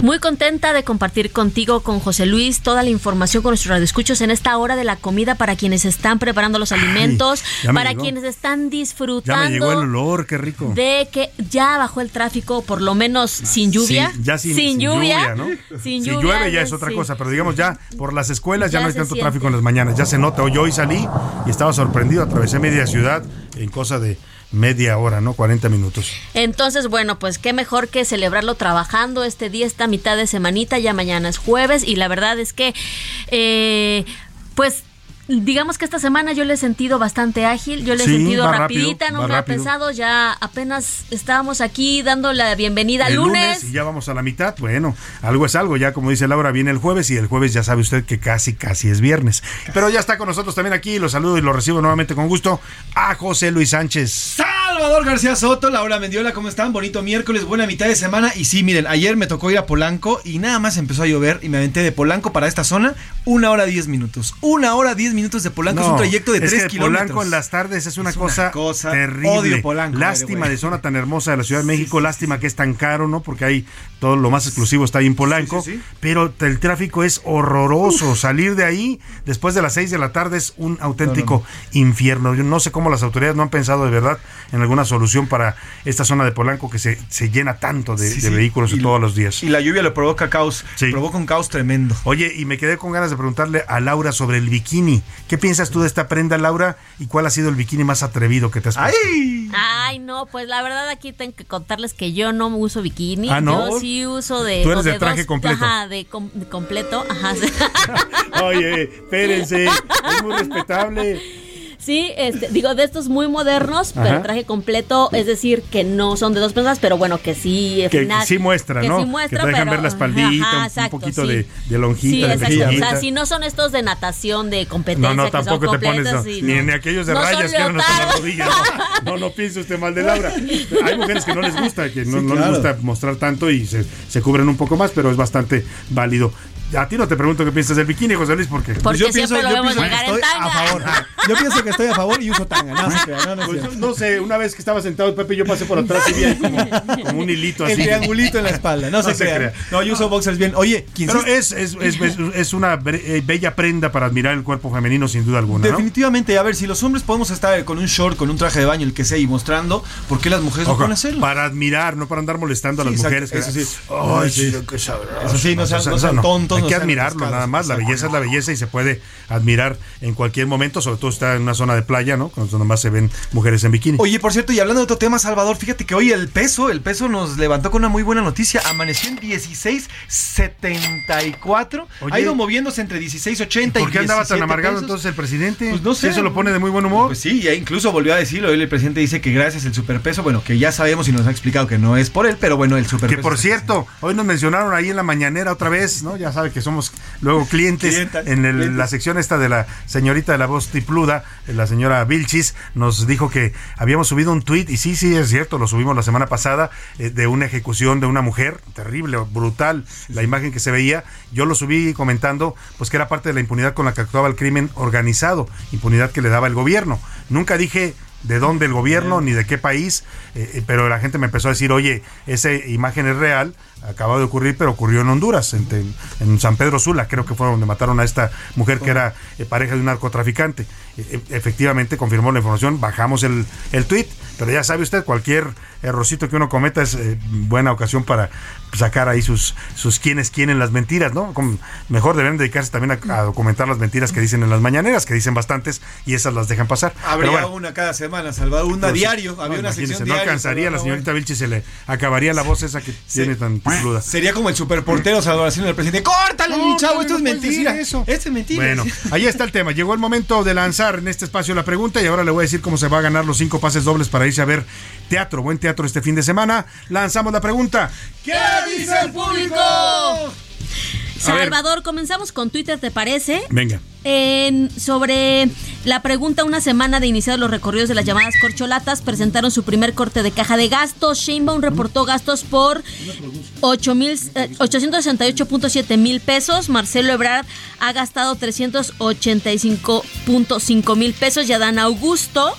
Muy contenta de compartir contigo, con José Luis, toda la información con nuestros radioescuchos en esta hora de la comida para quienes están preparando los alimentos, para quienes están disfrutando. Ya me llegó el olor, qué rico. De que ya bajó el tráfico, por lo menos sin lluvia. ya sin, lluvia. ¿no? *laughs* Sin si llueve ya es otra cosa, pero digamos ya por las escuelas ya, no hay tanto tráfico en las mañanas, ya se nota. Hoy, hoy salí y estaba sorprendido, atravesé media ciudad en cosa de media hora, ¿no? 40 minutos. Entonces, bueno, pues qué mejor que celebrarlo trabajando este día, esta mitad de semanita, ya mañana es jueves y la verdad es que, eh, pues digamos que esta semana yo le he sentido bastante ágil, yo le he sentido rapidita, no me ha pesado, ya apenas estábamos aquí dando la bienvenida al lunes. Y ya vamos a la mitad, bueno, algo es algo, ya como dice Laura, viene el jueves y el jueves ya sabe usted que casi, casi es viernes. Pero ya está con nosotros también aquí, lo saludo y lo recibo nuevamente con gusto a José Luis Sánchez. Salvador García Soto, Laura Mendiola, ¿cómo están? Bonito miércoles, buena mitad de semana. Y sí, miren, ayer me tocó ir a Polanco y nada más empezó a llover y me aventé de Polanco para esta zona una hora diez minutos. Una hora diez minutos minutos de Polanco es un trayecto de 3 kilómetros. Polanco en las tardes es una, cosa, terrible. lástima de zona tan hermosa de la Ciudad de México, lástima que es tan caro, ¿no? Porque hay todo lo más exclusivo está ahí en Polanco, pero el tráfico es horroroso. Salir de ahí después de las 6 de la tarde es un auténtico infierno. Yo no sé cómo las autoridades no han pensado de verdad en alguna solución para esta zona de Polanco que se, se llena tanto de, vehículos todos los días. Y la lluvia le provoca caos, provoca un caos tremendo. Oye, y me quedé con ganas de preguntarle a Laura sobre el bikini. ¿Qué piensas tú de esta prenda, Laura? ¿Y cuál ha sido el bikini más atrevido que te has puesto? ¡Ay! Ay, no, pues la verdad aquí tengo que contarles que yo no uso bikini. ¿Ah, no? Yo sí uso de... Tú eres de, traje completo. Ajá, de, completo, ajá. *laughs* Oye, espérense, es muy respetable. Sí, este, digo, de estos muy modernos, pero traje completo, es decir, que no son de dos personas, pero bueno, que sí. Que sí muestra, ¿no? Sí muestra, que te dejan ver la espaldita, un poquito de, de, lonjita. Sí, O sea, si no son estos de natación, de competencia. No, no, tampoco te pones, ni, ni, aquellos de rayas que eran hasta la rodilla. No, no, piense usted mal de Laura. Hay mujeres que no les gusta, que no, no les gusta mostrar tanto y se, se cubren un poco más, pero es bastante válido. A ti no te pregunto qué piensas del bikini, José Luis, porque, porque yo pienso, yo pienso que estoy a favor. Yo pienso que estoy a favor y uso tanga. No, no, pues no, sé, una vez que estaba sentado Pepe, yo pasé por atrás y vi como, como, un hilito así. El triangulito en la espalda, no, se, crea. No, yo uso boxers bien. Oye, ¿quién Pero es, es, es, es, una eh, bella prenda para admirar el cuerpo femenino, sin duda alguna. Definitivamente, a ver, si los hombres podemos estar con un short, con un traje de baño, el que sea, y mostrando, ¿por qué las mujeres no pueden hacerlo? Para admirar, no para andar molestando a las mujeres. Eso sí. Ay, sí, Eso sí, no sean, tontos Hay que admirarlo nada más, la belleza es la belleza y se puede admirar en cualquier momento, sobre todo está en una zona de playa, ¿no? Donde más se ven mujeres en bikini. Oye, por cierto, y hablando de otro tema, Salvador, fíjate que hoy el peso, el peso nos levantó con una muy buena noticia. Amaneció en 16.74. Ha ido moviéndose entre 16.80 y ¿Por qué andaba tan amargado entonces el presidente? Pues no sé. ¿Eso lo pone de muy buen humor? Pues sí, ya incluso volvió a decirlo. Hoy el presidente dice que gracias al superpeso, bueno, que ya sabemos y nos ha explicado que no es por él, pero bueno, el superpeso. Que por cierto, hoy nos mencionaron ahí en la mañanera otra vez, ¿no? Ya sabe que somos luego clientes en la sección esta de la señorita de la voz tripluda, la señora Vilchis, nos dijo que habíamos subido un tuit, y sí, sí, es cierto, lo subimos la semana pasada, eh, de una ejecución de una mujer, terrible, brutal, la imagen que se veía. Yo lo subí comentando, pues que era parte de la impunidad con la que actuaba el crimen organizado, impunidad que le daba el gobierno. Nunca dije de dónde el gobierno ni de qué país, eh, eh, pero la gente me empezó a decir, oye, esa imagen es real, acaba de ocurrir, pero ocurrió en Honduras, en, San Pedro Sula, creo que fue donde mataron a esta mujer que era eh, pareja de un narcotraficante. efectivamente confirmó la información, bajamos el, el tweet, pero ya sabe usted, cualquier errorcito que uno cometa es buena ocasión para sacar ahí sus, sus quienes quieren las mentiras, ¿no? mejor deben dedicarse también a, documentar las mentiras que dicen en las mañaneras, que dicen bastantes, y esas las dejan pasar. Habría una cada semana, Salvador, una diario, había una sección No alcanzaría la señorita Vilchi, se le acabaría la voz esa que tiene tan cruda. Sería como el superportero Salvador haciendo el presidente, ¡córtale, mi chavo! esto es mentira. Eso. Esto es mentira. Bueno, *laughs* ahí está el tema. Llegó el momento de lanzar en este espacio la pregunta y ahora le voy a decir cómo se va a ganar los cinco pases dobles para irse a ver teatro, buen teatro este fin de semana. Lanzamos la pregunta. ¿Qué dice el público? Salvador, comenzamos con Twitter, ¿te parece? Venga. En, sobre la pregunta, una semana de iniciar los recorridos de las llamadas corcholatas, presentaron su primer corte de caja de gastos. Sheinbaum reportó gastos por 868.7 mil eh, pesos. Marcelo Ebrard ha gastado 385.5 mil pesos. Y Adán Augusto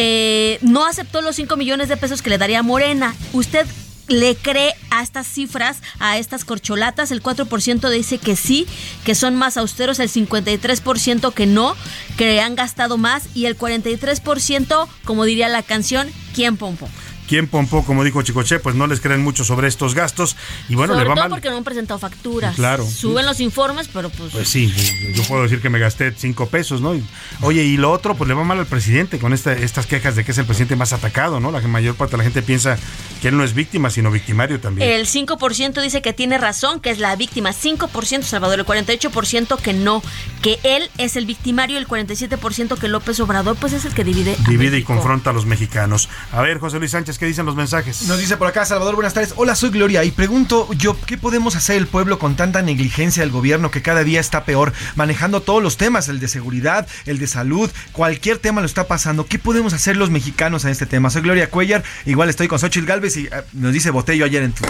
eh, no aceptó los 5 millones de pesos que le daría Morena. ¿Usted le cree a estas cifras, a estas corcholatas. El 4% dice que sí, que son más austeros, el 53% que no, que han gastado más y el 43%, como diría la canción, ¿quién pompo? ¿Quién pompó, como dijo Chicoche, pues no les creen mucho sobre estos gastos. Y bueno, le va todo porque no han presentado facturas. Claro. Suben los informes, pero pues. Pues sí, yo puedo decir que me gasté cinco pesos, ¿no? oye, y lo otro, pues le va mal al presidente con esta, estas quejas de que es el presidente más atacado, ¿no? La mayor parte de la gente piensa que él no es víctima, sino victimario también. El 5% dice que tiene razón, que es la víctima. 5% Salvador, el 48% que no, que él es el victimario, el 47% que López Obrador, pues es el que divide. Divide y confronta a los mexicanos. A ver, José Luis Sánchez, ¿qué dicen los mensajes? Nos dice por acá Salvador, buenas tardes. Hola, soy Gloria y pregunto yo, ¿qué podemos hacer el pueblo con tanta negligencia del gobierno que cada día está peor, manejando todos los temas, el de seguridad, el de salud, cualquier tema lo está pasando? ¿Qué podemos hacer los mexicanos en este tema? Soy Gloria Cuellar, igual estoy con Xochitl Galvez y eh, nos dice Botello ayer en tu,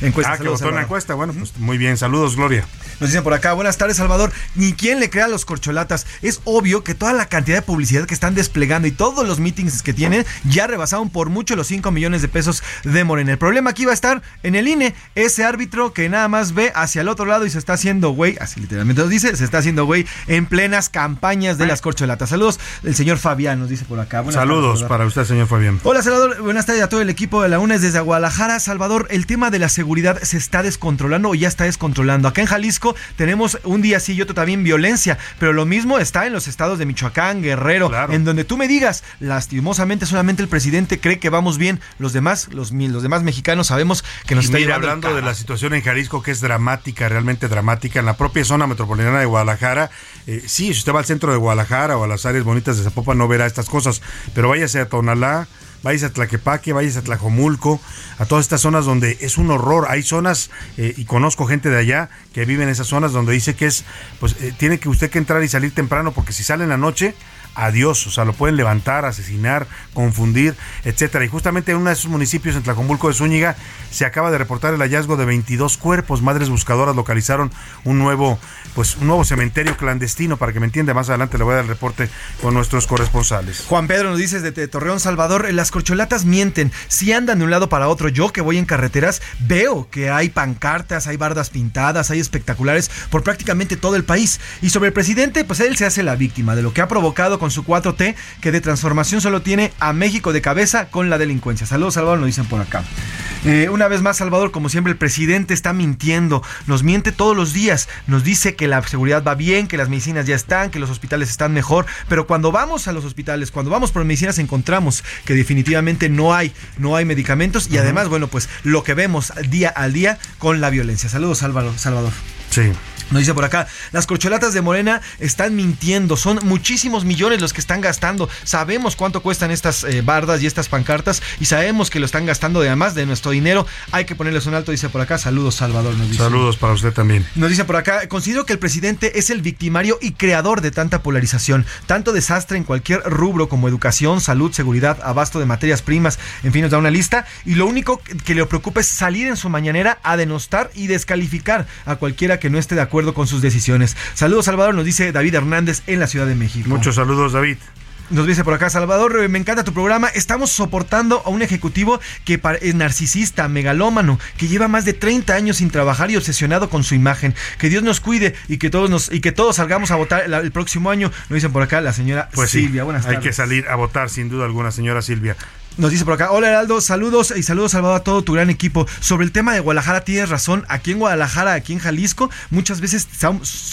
encuesta. Ah, que votó en la encuesta, bueno, pues muy bien, saludos Gloria. Nos dicen por acá, buenas tardes Salvador, ni quién le crea a los corcholatas. Es obvio que toda la cantidad de publicidad que están desplegando y todos los meetings que tienen ya rebasaron por mucho los 5 millones de pesos de Morena. El problema aquí va a estar en el INE, ese árbitro que nada más ve hacia el otro lado y se está haciendo güey, así literalmente lo dice, se está haciendo güey en plenas campañas de las corcholatas. Saludos, el señor Fabián nos dice por acá. Saludos para usted, señor Fabián. Hola, Salvador. Buenas tardes a todo el equipo de la UNES desde Guadalajara. Salvador, el tema de la seguridad se está descontrolando o ya está descontrolando. Acá en Jalisco tenemos un día sí y otro también violencia, pero lo mismo está en los estados de Michoacán, Guerrero, en donde tú me digas, lastimosamente solamente el presidente cree que vamos bien, los demás, los, los demás mexicanos sabemos que nos está mira, hablando de la situación en Jalisco que es dramática, realmente dramática, en la propia zona metropolitana de Guadalajara, eh, sí, si usted va al centro de Guadalajara o a las áreas bonitas de Zapopan no verá estas cosas, pero váyase a Tonalá, váyase a Tlaquepaque, váyase a Tlajomulco, a todas estas zonas donde es un horror. Hay zonas, eh, y conozco gente de allá que vive en esas zonas donde dice que es, pues eh, tiene que usted que entrar y salir temprano porque si sale en la noche, adiós, o sea, lo pueden levantar, asesinar, confundir, etcétera. Y justamente en uno de esos municipios, en Tlajomulco de Zúñiga, se acaba de reportar el hallazgo de 22 cuerpos. Madres buscadoras localizaron un nuevo, pues, un nuevo cementerio clandestino, para que me entienda, más adelante le voy a dar el reporte con nuestros corresponsales. Juan Pedro nos dice desde Torreón, Salvador, la, las corcholatas mienten. Si andan de un lado para otro, yo que voy en carreteras, veo que hay pancartas, hay bardas pintadas, hay espectaculares por prácticamente todo el país. Y sobre el presidente, pues él se hace la víctima de lo que ha provocado con su 4T, que de transformación solo tiene a México de cabeza con la delincuencia. Saludos, Salvador, nos dicen por acá. Eh, una vez más, Salvador, como siempre, el presidente está mintiendo. Nos miente todos los días. Nos dice que la seguridad va bien, que las medicinas ya están, que los hospitales están mejor. Pero cuando vamos a los hospitales, cuando vamos por medicinas, encontramos que definitivamente no hay, no hay medicamentos. Y además, bueno, pues lo que vemos día al día con la violencia. Saludos, Salvador. Sí. Nos dice por acá, las corcholatas de Morena están mintiendo, son muchísimos millones los que están gastando. Sabemos cuánto cuestan estas eh, bardas y estas pancartas y sabemos que lo están gastando además de nuestro dinero. Hay que ponerles un alto, dice por acá. Saludos, Salvador. Nos dice. Saludos para usted también. Nos dice por acá, considero que el presidente es el victimario y creador de tanta polarización, tanto desastre en cualquier rubro como educación, salud, seguridad, abasto de materias primas, en fin, nos da una lista. Y lo único que le preocupa es salir en su mañanera a denostar y descalificar a cualquiera que no esté de acuerdo con sus decisiones. Saludos, Salvador, nos dice David Hernández en la Ciudad de México. Muchos saludos, David. Nos dice por acá, Salvador, me encanta tu programa. Estamos soportando a un ejecutivo que es narcisista, megalómano, que lleva más de 30 años sin trabajar y obsesionado con su imagen. Que Dios nos cuide y que todos nos y que todos salgamos a votar el, próximo año. Nos dicen por acá la señora pues Silvia. Buenas tardes. Hay que salir a votar sin duda alguna, señora Silvia. Nos dice por acá, hola Heraldo, saludos y saludos Salvador a todo tu gran equipo. Sobre el tema de Guadalajara, tienes razón. Aquí en Guadalajara, aquí en Jalisco, muchas veces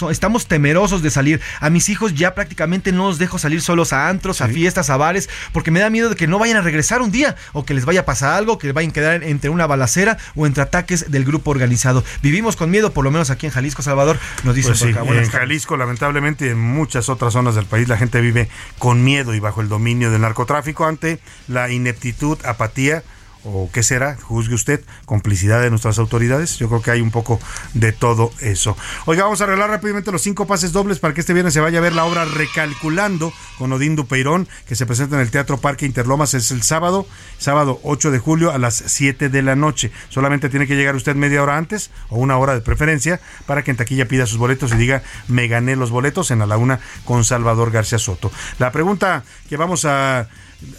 estamos temerosos de salir. A mis hijos ya prácticamente no los dejo salir solos a antros, a fiestas, a bares, porque me da miedo de que no vayan a regresar un día o que les vaya a pasar algo, que vayan a quedar entre una balacera o entre ataques del grupo organizado. Vivimos con miedo, por lo menos aquí en Jalisco, Salvador, nos dice pues por En Jalisco, lamentablemente, y en muchas otras zonas del país, la gente vive con miedo y bajo el dominio del narcotráfico ante la ineptitud, apatía o qué será, juzgue usted, complicidad de nuestras autoridades. Yo creo que hay un poco de todo eso. Oiga, vamos a arreglar rápidamente los cinco pases dobles para que este viernes se vaya a ver la obra Recalculando con Odín Dupeirón, que se presenta en el Teatro Parque Interlomas. Es el sábado, sábado 8 de julio a las 7 de la noche. Solamente tiene que llegar usted media hora antes o una hora de preferencia para que en taquilla pida sus boletos y diga me gané los boletos en la una con Salvador García Soto. La pregunta que vamos a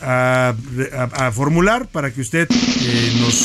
a, formular para que usted eh, nos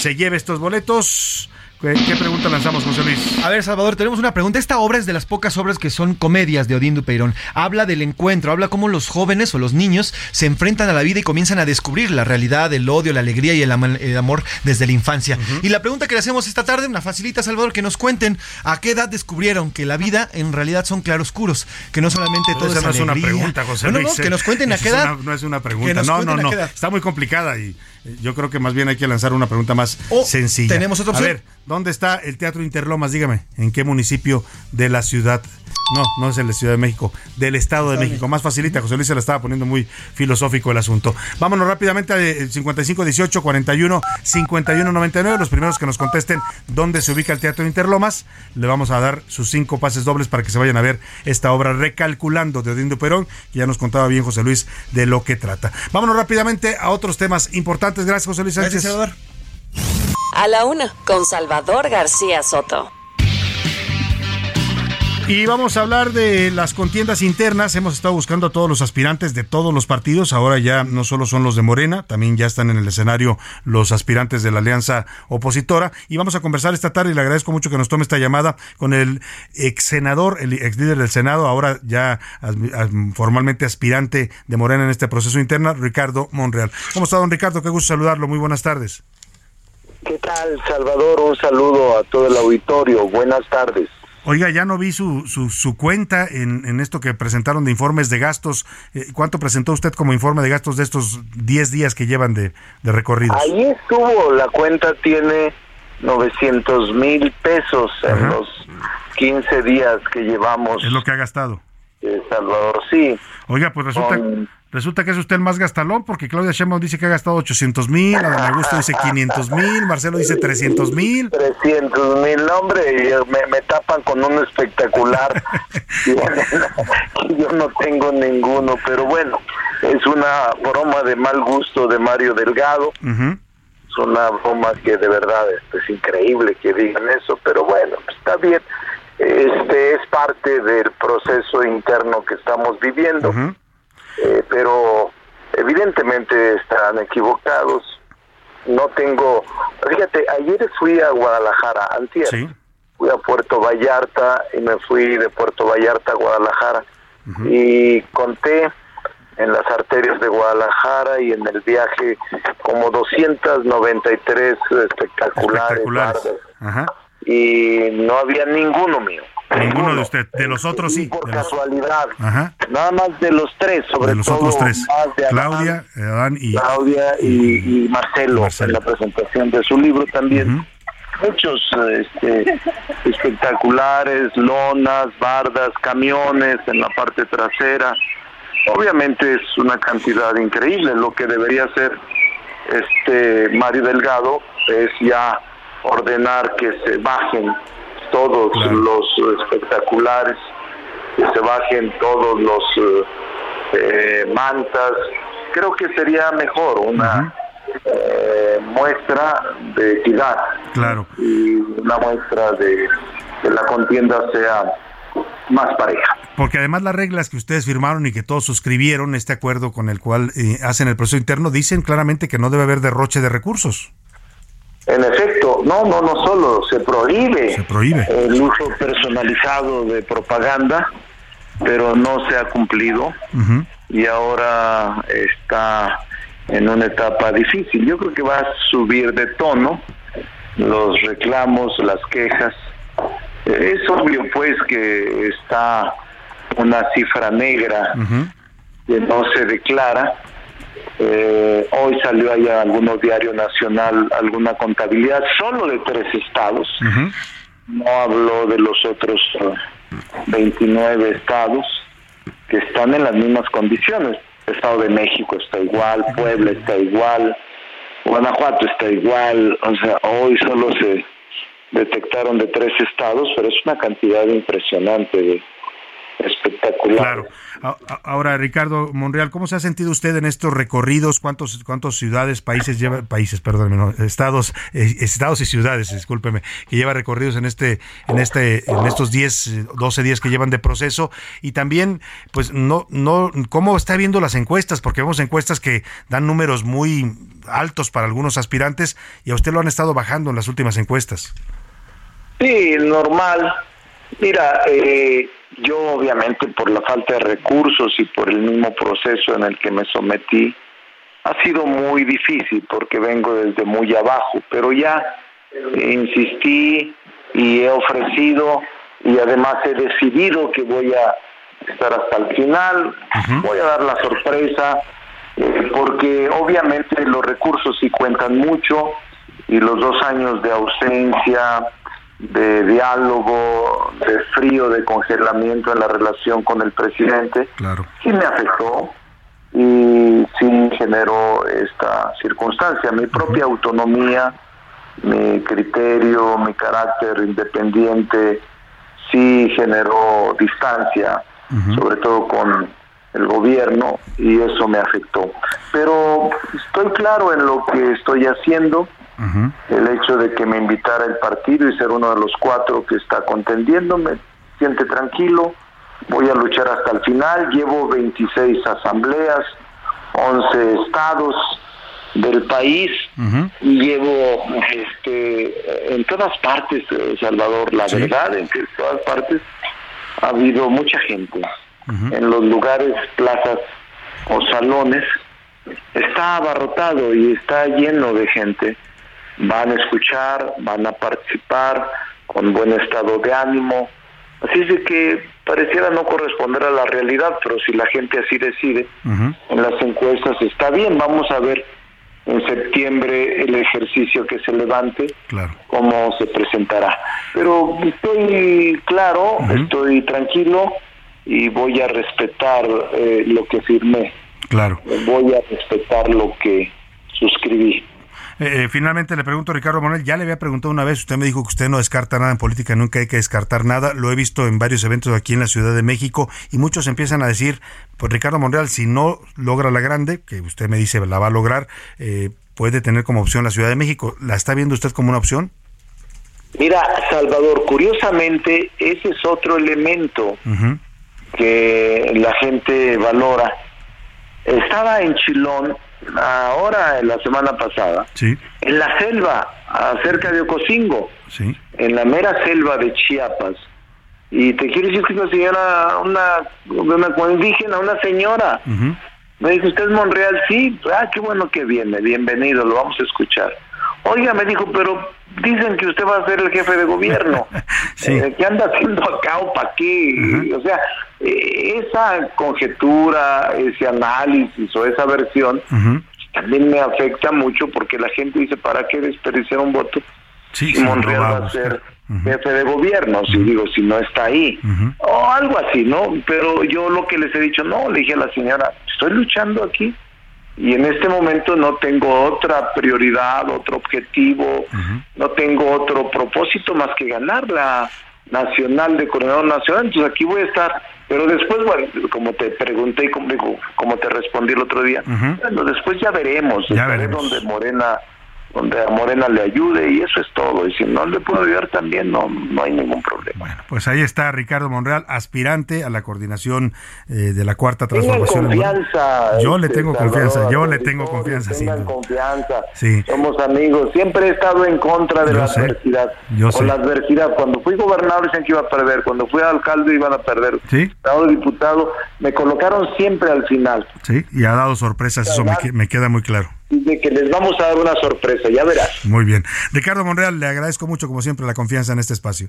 se lleve estos boletos. ¿Qué, pregunta lanzamos, José Luis? A ver, Salvador, tenemos una pregunta. Esta obra es de las pocas obras que son comedias de Odín Dupeirón. Habla del encuentro, habla cómo los jóvenes o los niños se enfrentan a la vida y comienzan a descubrir la realidad, el odio, la alegría y el, amor desde la infancia. Y la pregunta que le hacemos esta tarde, una facilita, Salvador, que nos cuenten a qué edad descubrieron que la vida en realidad son claroscuros, que no solamente todo es no es una pregunta, José Luis. que nos cuenten a qué edad. no es una pregunta. No, no, no. Está muy complicada y eh, yo creo que más bien hay que lanzar una pregunta más sencilla. Tenemos otra opción. A ver, ¿dónde está el Teatro Interlomas? Dígame, ¿en qué municipio de la ciudad? No, no es en la Ciudad de México, del Estado de México. Más facilita, José Luis se la estaba poniendo muy filosófico el asunto. Vámonos rápidamente al 55 18 41 51 99. Los primeros que nos contesten dónde se ubica el Teatro Interlomas, le vamos a dar sus cinco pases dobles para que se vayan a ver esta obra recalculando de Odindo Perón, que ya nos contaba bien José Luis de lo que trata. Vámonos rápidamente a otros temas importantes. Gracias, José Luis Sánchez. Gracias, Salvador. A la una, con Salvador García Soto. Y vamos a hablar de las contiendas internas. Hemos estado buscando a todos los aspirantes de todos los partidos. Ahora ya no solo son los de Morena, también ya están en el escenario los aspirantes de la alianza opositora. Y vamos a conversar esta tarde y le agradezco mucho que nos tome esta llamada con el ex senador, el ex líder del Senado, ahora ya formalmente aspirante de Morena en este proceso interno, Ricardo Monreal. ¿Cómo está, don Ricardo? Qué gusto saludarlo. Muy buenas tardes. ¿Qué tal, Salvador? Un saludo a todo el auditorio. Buenas tardes. Oiga, ya no vi su, su, cuenta en, en, esto que presentaron de informes de gastos. Eh, ¿Cuánto presentó usted como informe de gastos de estos 10 días que llevan de, de recorridos? Ahí estuvo, la cuenta tiene 900 mil pesos en los 15 días que llevamos. Es lo que ha gastado. Salvador, sí. Oiga, pues resulta, resulta que es usted el más gastalón, porque Claudia Sheinbaum dice que ha gastado 800 mil, Adán Augusto dice 500 mil, Marcelo dice 300 mil. 300 mil, hombre, me, tapan con un espectacular. *laughs* *laughs* yo no tengo ninguno, pero bueno, es una broma de mal gusto de Mario Delgado. Es una broma que de verdad es increíble que digan eso, pero bueno, está bien este es parte del proceso interno que estamos viviendo, eh, pero evidentemente están equivocados. No tengo, fíjate, ayer fui a Guadalajara, antier. Fui a Puerto Vallarta y me fui de Puerto Vallarta a Guadalajara y conté en las arterias de Guadalajara y en el viaje como 293 espectaculares, Espectaculares. Ajá. y no había ninguno mío. Ninguno de usted, de los otros sí. Por de los- casualidad. Ajá. Nada más de los tres, sobre De los todo otros tres. más de Adán, Claudia, Adán y Claudia y, y Marcelo, en la presentación de su libro también. Muchos este, espectaculares, lonas, bardas, camiones en la parte trasera. Obviamente es una cantidad increíble. Lo que debería hacer este Mario Delgado es ya ordenar que se bajen todos los espectaculares, que se bajen todos los eh, eh, mantas. Creo que sería mejor una eh, muestra de equidad Claro. y una muestra de que la contienda sea más pareja. Porque además las reglas que ustedes firmaron y que todos suscribieron, este acuerdo con el cual eh, hacen el proceso interno, dicen claramente que no debe haber derroche de recursos. En efecto, no, no, no solo se prohíbe, Se prohíbe. el uso personalizado de propaganda, pero no se ha cumplido y ahora está en una etapa difícil. Yo creo que va a subir de tono los reclamos, las quejas. Eh, Es obvio pues que está una cifra negra que no se declara. Eh, hoy salió allá algunos diario nacional alguna contabilidad solo de tres estados. No habló de los otros eh, 29 estados que están en las mismas condiciones. El Estado de México está igual, Puebla está igual, Guanajuato está igual. O sea, hoy solo se detectaron de tres estados, pero es una cantidad impresionante de espectacular. Claro. Ahora, Ricardo Monreal, ¿cómo se ha sentido usted en estos recorridos? ¿Cuántos, cuántos ciudades, países lleva, países, perdón, no, estados, eh, estados y ciudades, discúlpeme, que lleva recorridos en este, en este, en estos 10, eh, 12 días que llevan de proceso? Y también, pues, no, no, ¿cómo está viendo las encuestas? Porque vemos encuestas que dan números muy altos para algunos aspirantes y a usted lo han estado bajando en las últimas encuestas. Sí, normal. Mira, eh, yo obviamente por la falta de recursos y por el mismo proceso en el que me sometí, ha sido muy difícil porque vengo desde muy abajo, pero ya insistí y he ofrecido y además he decidido que voy a estar hasta el final, voy a dar la sorpresa, eh, porque obviamente los recursos sí cuentan mucho y los dos años de ausencia, de diálogo, de frío, de congelamiento en la relación con el presidente, Claro. sí me afectó y sí generó esta circunstancia. Mi propia autonomía, mi criterio, mi carácter independiente, sí generó distancia, sobre todo con el gobierno, y eso me afectó. Pero estoy claro en lo que estoy haciendo, el hecho de que me invitara el partido y ser uno de los cuatro que está contendiendo me siente tranquilo, voy a luchar hasta el final, llevo 26 asambleas, 11 estados del país y llevo este en todas partes eh, Salvador la verdad en todas partes ha habido mucha gente. En los lugares plazas o salones está abarrotado y está lleno de gente van a escuchar van a participar con buen estado de ánimo así es de que pareciera no corresponder a la realidad pero si la gente así decide en las encuestas está bien vamos a ver en septiembre el ejercicio que se levante Claro. cómo se presentará. Pero estoy claro, estoy tranquilo y voy a respetar eh, lo que firmé. Claro. Voy a respetar lo que suscribí. Eh, finalmente le pregunto, Ricardo Manuel, ya le había preguntado una vez, usted me dijo que usted no descarta nada en política, nunca hay que descartar nada, lo he visto en varios eventos aquí en la Ciudad de México y muchos empiezan a decir, pues Ricardo Monreal, si no logra la grande, que usted me dice la va a lograr, eh, puede tener como opción la Ciudad de México, ¿la está viendo usted como una opción? Mira, Salvador, curiosamente, ese es otro elemento que la gente valora. Estaba en Chilón, ahora en la semana pasada, Sí, en la selva, cerca de Ocosingo, sí. en la mera selva de Chiapas. Y te quiero decir que una señora, una, una indígena, una señora, me dijo, ¿usted es Monreal? Sí, ah, qué bueno que viene, bienvenido, lo vamos a escuchar. Oiga, me dijo, pero dicen que usted va a ser el jefe de gobierno. *laughs* Eh, ¿Qué anda haciendo acá o para qué? O sea, eh, esa conjetura, ese análisis o esa versión también me afecta mucho porque la gente dice, ¿para qué desperdiciar un voto? Sí, si sí, Monreal lo va a va a ser jefe de gobierno, si digo, si no está ahí. O algo así, ¿no? Pero yo lo que les he dicho, no, le dije a la señora, estoy luchando aquí y en este momento no tengo otra prioridad, otro objetivo, no tengo otro propósito más que ganar la nacional de coordinador nacional, entonces aquí voy a estar. Pero después, bueno, como te pregunté y como, como te respondí el otro día, bueno, después ya veremos, Ya veremos. donde Morena donde a Morena le ayude y eso es todo. Y si no le puedo ayudar también, no, no hay ningún problema. Pues ahí está Ricardo Monreal, aspirante a la coordinación eh, de la cuarta transformación. confianza. Yo le este, tengo Salvador, confianza, yo le tengo confianza, sí. Confianza. Sí. Somos amigos. Siempre he estado en contra de Yo la sé, adversidad. yo sé. la adversidad. Cuando fui gobernador decían que iba a perder. Cuando fui alcalde iban a perder. Sí. Ahora diputado. Me colocaron siempre al final. Sí, y ha dado sorpresas, eso me, me queda muy claro. De que les vamos a dar una sorpresa. Ya verás. Muy bien. Ricardo Monreal, le agradezco mucho, como siempre, la confianza en este espacio.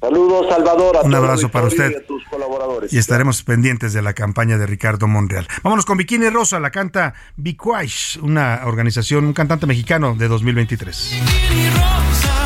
Saludos, Salvador. A Un abrazo para usted. Y a tus colaboradores. Y estaremos pendientes de la campaña de Ricardo Monreal. Vámonos con Bikini Rosa, la canta Biquash, una organización, un cantante mexicano de 2023. Quiero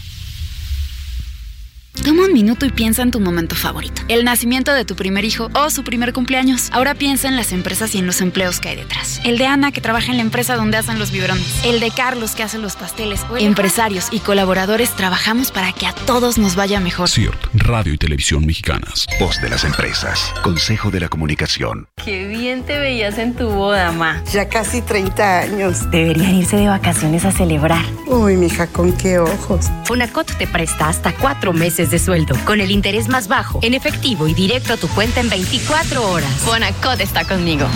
Toma un minuto y piensa en tu momento favorito. El nacimiento de tu primer hijo o su primer cumpleaños. Ahora piensa en las empresas y en los empleos que hay detrás. El de Ana que trabaja en la empresa donde hacen los biberones. El de Carlos que hace los pasteles. Empresarios y colaboradores trabajamos para que a todos nos vaya mejor. CIRT, Radio y Televisión Mexicanas. Voz de las empresas. Consejo de la Comunicación. Qué bien te veías en tu boda, ma. Ya casi 30 años. Deberían irse de vacaciones a celebrar. Uy, mija, ¿con qué ojos? Fonacot te presta hasta cuatro meses de sueldo, con el interés más bajo, en efectivo y directo a tu cuenta en 24 horas. Fonacot está conmigo.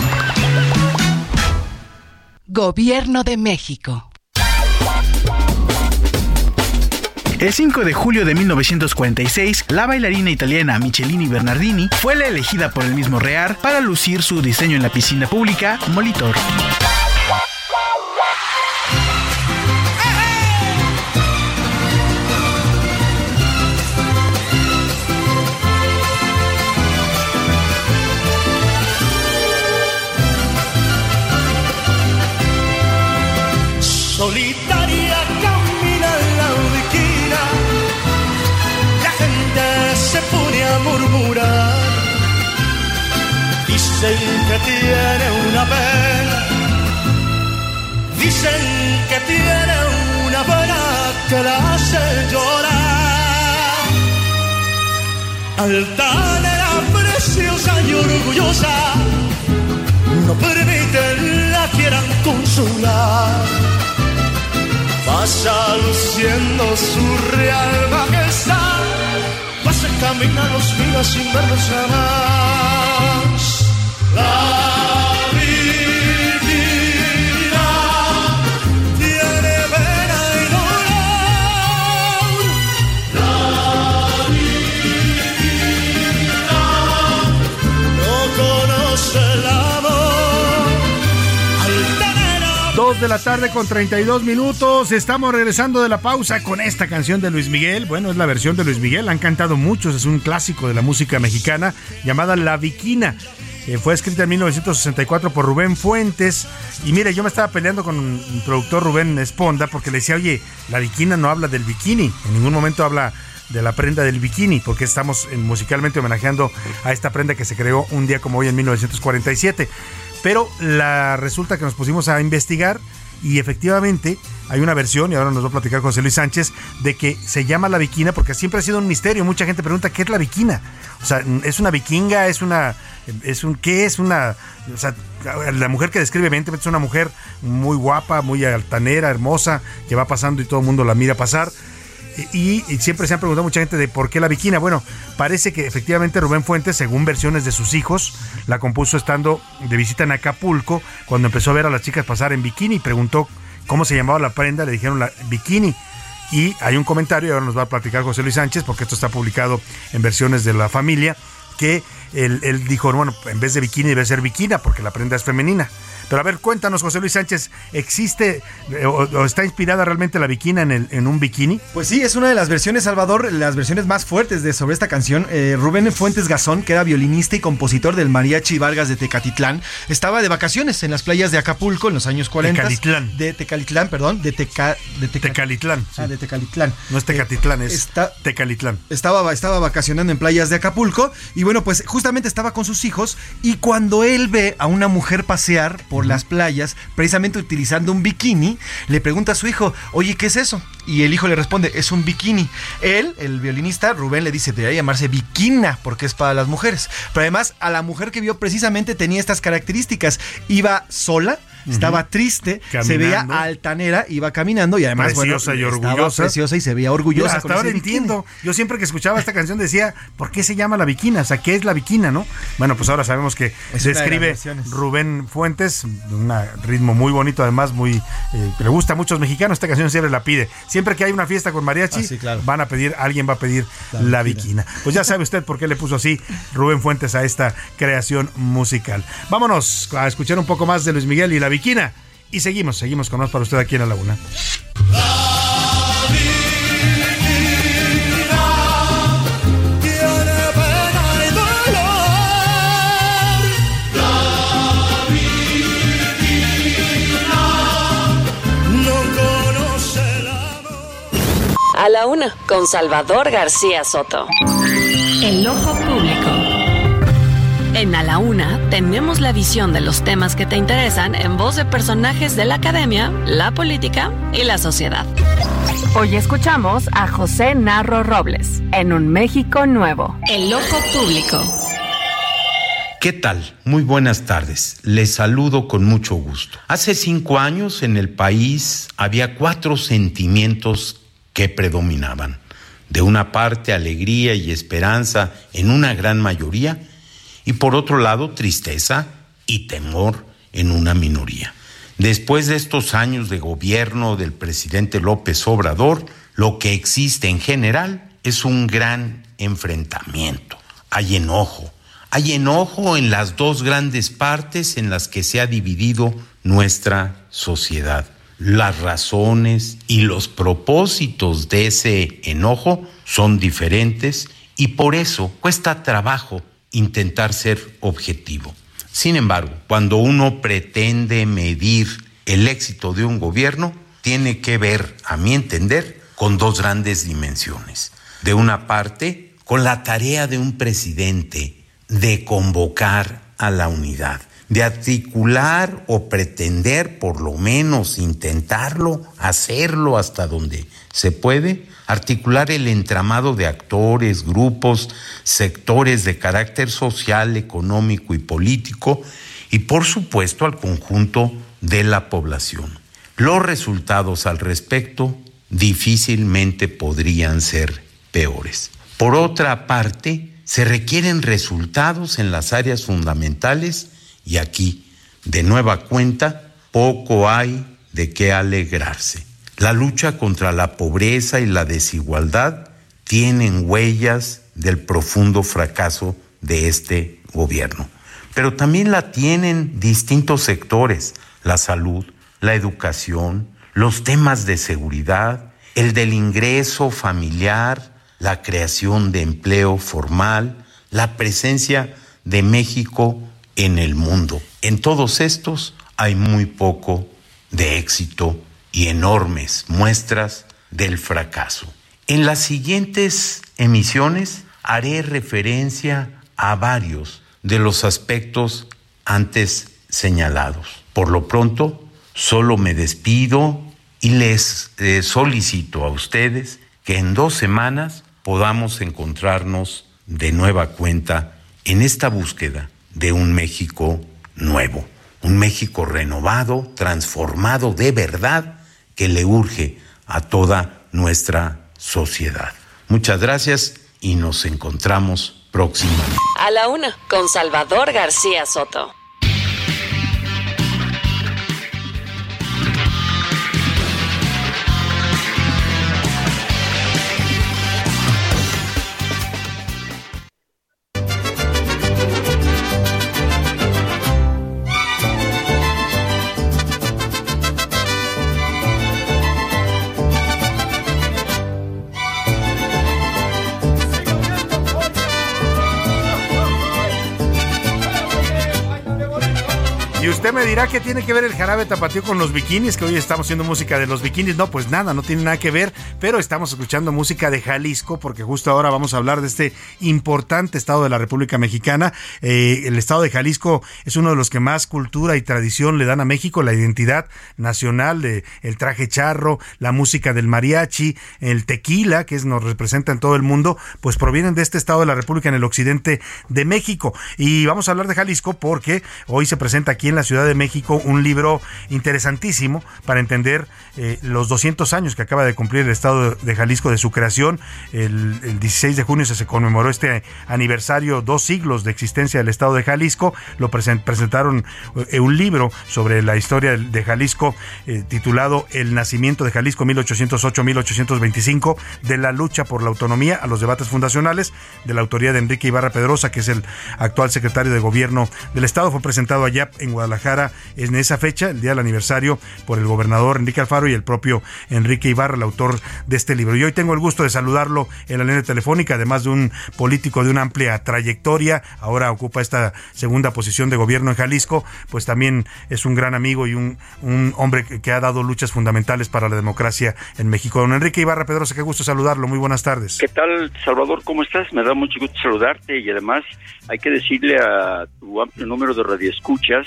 Gobierno de México. El 5 de julio de 1946, la bailarina italiana Michelini Bernardini fue la elegida por el mismo Rear para lucir su diseño en la piscina pública Molitor. Solitaria camina en la ubiquina, la gente se pone a murmurar. Dicen que tiene una pena, dicen que tiene una pena que la hace llorar. Altanera, preciosa y orgullosa, no permiten la quieran consolar. Pasa luciendo su real majestad, pasa camina los mira sin verlos jamás. La de la tarde con 32 minutos. Estamos regresando de la pausa con esta canción de Luis Miguel. Bueno, es la versión de Luis Miguel. Han cantado muchos. Es un clásico de la música mexicana llamada La Viquina. Eh, fue escrita en 1964 por Rubén Fuentes. Y mire, yo me estaba peleando con un productor Rubén Esponda porque le decía, oye, la viquina no habla del bikini. En ningún momento habla de la prenda del bikini, porque estamos eh, musicalmente homenajeando a esta prenda que se creó un día como hoy en 1947. Pero la, resulta que nos pusimos a investigar y efectivamente hay una versión, y ahora nos va a platicar José Luis Sánchez, de que se llama la viquina porque siempre ha sido un misterio. Mucha gente pregunta qué es la viquina. O sea, ¿es una vikinga? ¿Es una... Es un, ¿Qué es una... O sea, la mujer que describe evidentemente es una mujer muy guapa, muy altanera, hermosa, que va pasando y todo el mundo la mira pasar. Y, siempre se han preguntado mucha gente de por qué la viquina. Bueno, parece que efectivamente Rubén Fuentes, según versiones de sus hijos, la compuso estando de visita en Acapulco, cuando empezó a ver a las chicas pasar en bikini preguntó cómo se llamaba la prenda, le dijeron la bikini. Y hay un comentario, y ahora nos va a platicar José Luis Sánchez, porque esto está publicado en versiones de la familia, que él, él dijo, bueno, en vez de bikini debe ser bikina, porque la prenda es femenina. Pero a ver, cuéntanos, José Luis Sánchez, ¿existe eh, o, o está inspirada realmente la bikina en, el, en un bikini? Pues sí, es una de las versiones, Salvador, las versiones más fuertes de sobre esta canción. Eh, Rubén Fuentes Gazón, que era violinista y compositor del Mariachi Vargas de Tecatitlán, estaba de vacaciones en las playas de Acapulco en los años 40. Tecalitlán. De Tecalitlán, perdón, de, Teca, de Teca- Tecalitlán. Ah, de Tecalitlán. No es Tecatitlán, es está- Tecalitlán. Estaba, estaba vacacionando en playas de Acapulco y bueno, pues justamente estaba con sus hijos y cuando él ve a una mujer pasear por las playas, precisamente utilizando un bikini, le pregunta a su hijo, oye, ¿qué es eso? Y el hijo le responde, es un bikini. Él, el violinista, Rubén, le dice, debería llamarse bikina porque es para las mujeres. Pero además, a la mujer que vio precisamente tenía estas características. Iba sola, estaba triste, se veía altanera, iba caminando y además, Preciosa y bueno, orgullosa. preciosa y se veía orgullosa. Hasta ahora entiendo. Yo siempre que escuchaba esta canción decía, ¿por qué se llama la viquina? O sea, ¿qué es la viquina, no? Bueno, pues ahora sabemos que Es se escribe. Rubén Fuentes, un ritmo muy bonito, además, muy eh, le gusta a muchos mexicanos. Esta canción siempre la pide. Siempre que hay una fiesta con mariachi, Ah, sí, claro. van a pedir, alguien va a pedir la, La viquina. Pues ya sabe usted por qué le puso así Rubén Fuentes a esta creación musical. Vámonos a escuchar un poco más de Luis Miguel y la viquina. Y seguimos, seguimos con más para usted aquí en la laguna. A la una, con Salvador García Soto. El ojo público. En A la Una tenemos la visión de los temas que te interesan en voz de personajes de la academia, la política y la sociedad. Hoy escuchamos a José Narro Robles en Un México Nuevo. El ojo público. ¿Qué tal? Muy buenas tardes. Les saludo con mucho gusto. Hace cinco años en el país había cuatro sentimientos que predominaban. De una parte, alegría y esperanza en una gran mayoría, y por otro lado, tristeza y temor en una minoría. Después de estos años de gobierno del presidente López Obrador, lo que existe en general es un gran enfrentamiento. Hay enojo. Hay enojo en las dos grandes partes en las que se ha dividido nuestra sociedad. Las razones y los propósitos de ese enojo son diferentes y por eso cuesta trabajo intentar ser objetivo. Sin embargo, cuando uno pretende medir el éxito de un gobierno, tiene que ver, a mi entender, con dos grandes dimensiones. De una parte, con la tarea de un presidente de convocar a la unidad, de articular o pretender, por lo menos intentarlo, hacerlo hasta donde se puede, articular el entramado de actores, grupos, sectores de carácter social, económico y político, y por supuesto al conjunto de la población. Los resultados al respecto difícilmente podrían ser peores. Por otra parte, se requieren resultados en las áreas fundamentales y aquí, de nueva cuenta, poco hay de qué alegrarse. La lucha contra la pobreza y la desigualdad tienen huellas del profundo fracaso de este gobierno, pero también la tienen distintos sectores, la salud, la educación, los temas de seguridad, el del ingreso familiar, la creación de empleo formal, la presencia de México en el mundo. En todos estos hay muy poco de éxito y enormes muestras del fracaso. En las siguientes emisiones haré referencia a varios de los aspectos antes señalados. Por lo pronto, solo me despido y les eh, solicito a ustedes que en dos semanas podamos encontrarnos de nueva cuenta en esta búsqueda de un México nuevo, un México renovado, transformado de verdad, que le urge a toda nuestra sociedad. Muchas gracias y nos encontramos próximamente. A la una, con Salvador García Soto. Dirá que tiene que ver el jarabe tapatío con los bikinis, que hoy estamos haciendo música de los bikinis. No, pues nada, no tiene nada que ver, pero estamos escuchando música de Jalisco, porque justo ahora vamos a hablar de este importante estado de la República Mexicana. Eh, el estado de Jalisco es uno de los que más cultura y tradición le dan a México, la identidad nacional de el traje charro, la música del mariachi, el tequila, que nos representa en todo el mundo, pues provienen de este estado de la República en el occidente de México. Y vamos a hablar de Jalisco porque hoy se presenta aquí en la Ciudad de México un libro interesantísimo para entender eh, los 200 años que acaba de cumplir el Estado de Jalisco de su creación. El, el 16 de junio se, conmemoró este aniversario, dos siglos de existencia del Estado de Jalisco. Lo presen- presentaron eh, un libro sobre la historia de Jalisco eh, titulado El nacimiento de Jalisco 1808-1825, de la lucha por la autonomía a los debates fundacionales, de la autoría de Enrique Ibarra Pedrosa, que es el actual secretario de Gobierno del Estado. Fue presentado allá en Guadalajara en esa fecha, el día del aniversario, por el gobernador Enrique Alfaro y el propio Enrique Ibarra, el autor de este libro. Y hoy tengo el gusto de saludarlo en la línea telefónica, además de un político de una amplia trayectoria, ahora ocupa esta segunda posición de gobierno en Jalisco, pues también es un gran amigo y un, un hombre que, ha dado luchas fundamentales para la democracia en México. Don Enrique Ibarra Pedrosa, qué gusto saludarlo, muy buenas tardes. ¿Qué tal, Salvador? ¿Cómo estás? Me da mucho gusto saludarte y además hay que decirle a tu amplio número de radioescuchas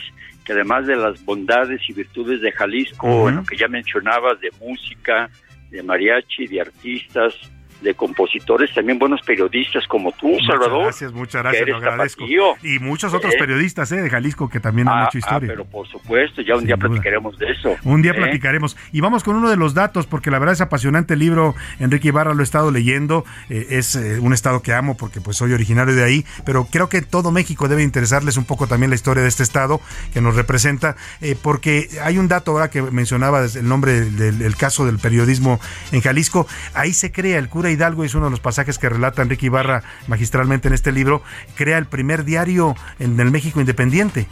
que además de las bondades y virtudes de Jalisco, Ujú. en lo que ya mencionabas, de música, de mariachi, de artistas, de compositores, también buenos periodistas como tú, Muchas Salvador. gracias, muchas gracias, lo agradezco. tapatío. Y muchos otros Eh, periodistas eh, de Jalisco que también han ah, hecho ah, historia. pero por supuesto, ya un día platicaremos de eso. Un día ¿eh? platicaremos. Y vamos con uno de los datos, porque la verdad es apasionante el libro. Enrique Ibarra lo he estado leyendo. eh, es un estado que amo porque pues soy originario de ahí. Pero creo que todo México debe interesarles un poco también la historia de este estado que nos representa. porque hay un dato ahora que mencionaba el nombre del, del caso del periodismo en Jalisco. Ahí se crea el cura Hidalgo, es uno de los pasajes que relata Enrique Ibarra magistralmente en este libro. Crea el primer diario en el México independiente.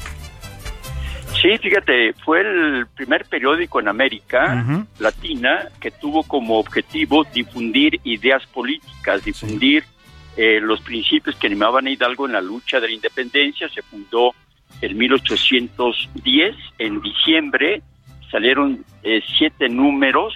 Sí, fíjate, fue el primer periódico en América. Latina que tuvo como objetivo difundir ideas políticas, difundir eh, los principios que animaban a Hidalgo en la lucha de la independencia. Se fundó en 1810, en diciembre salieron eh, siete números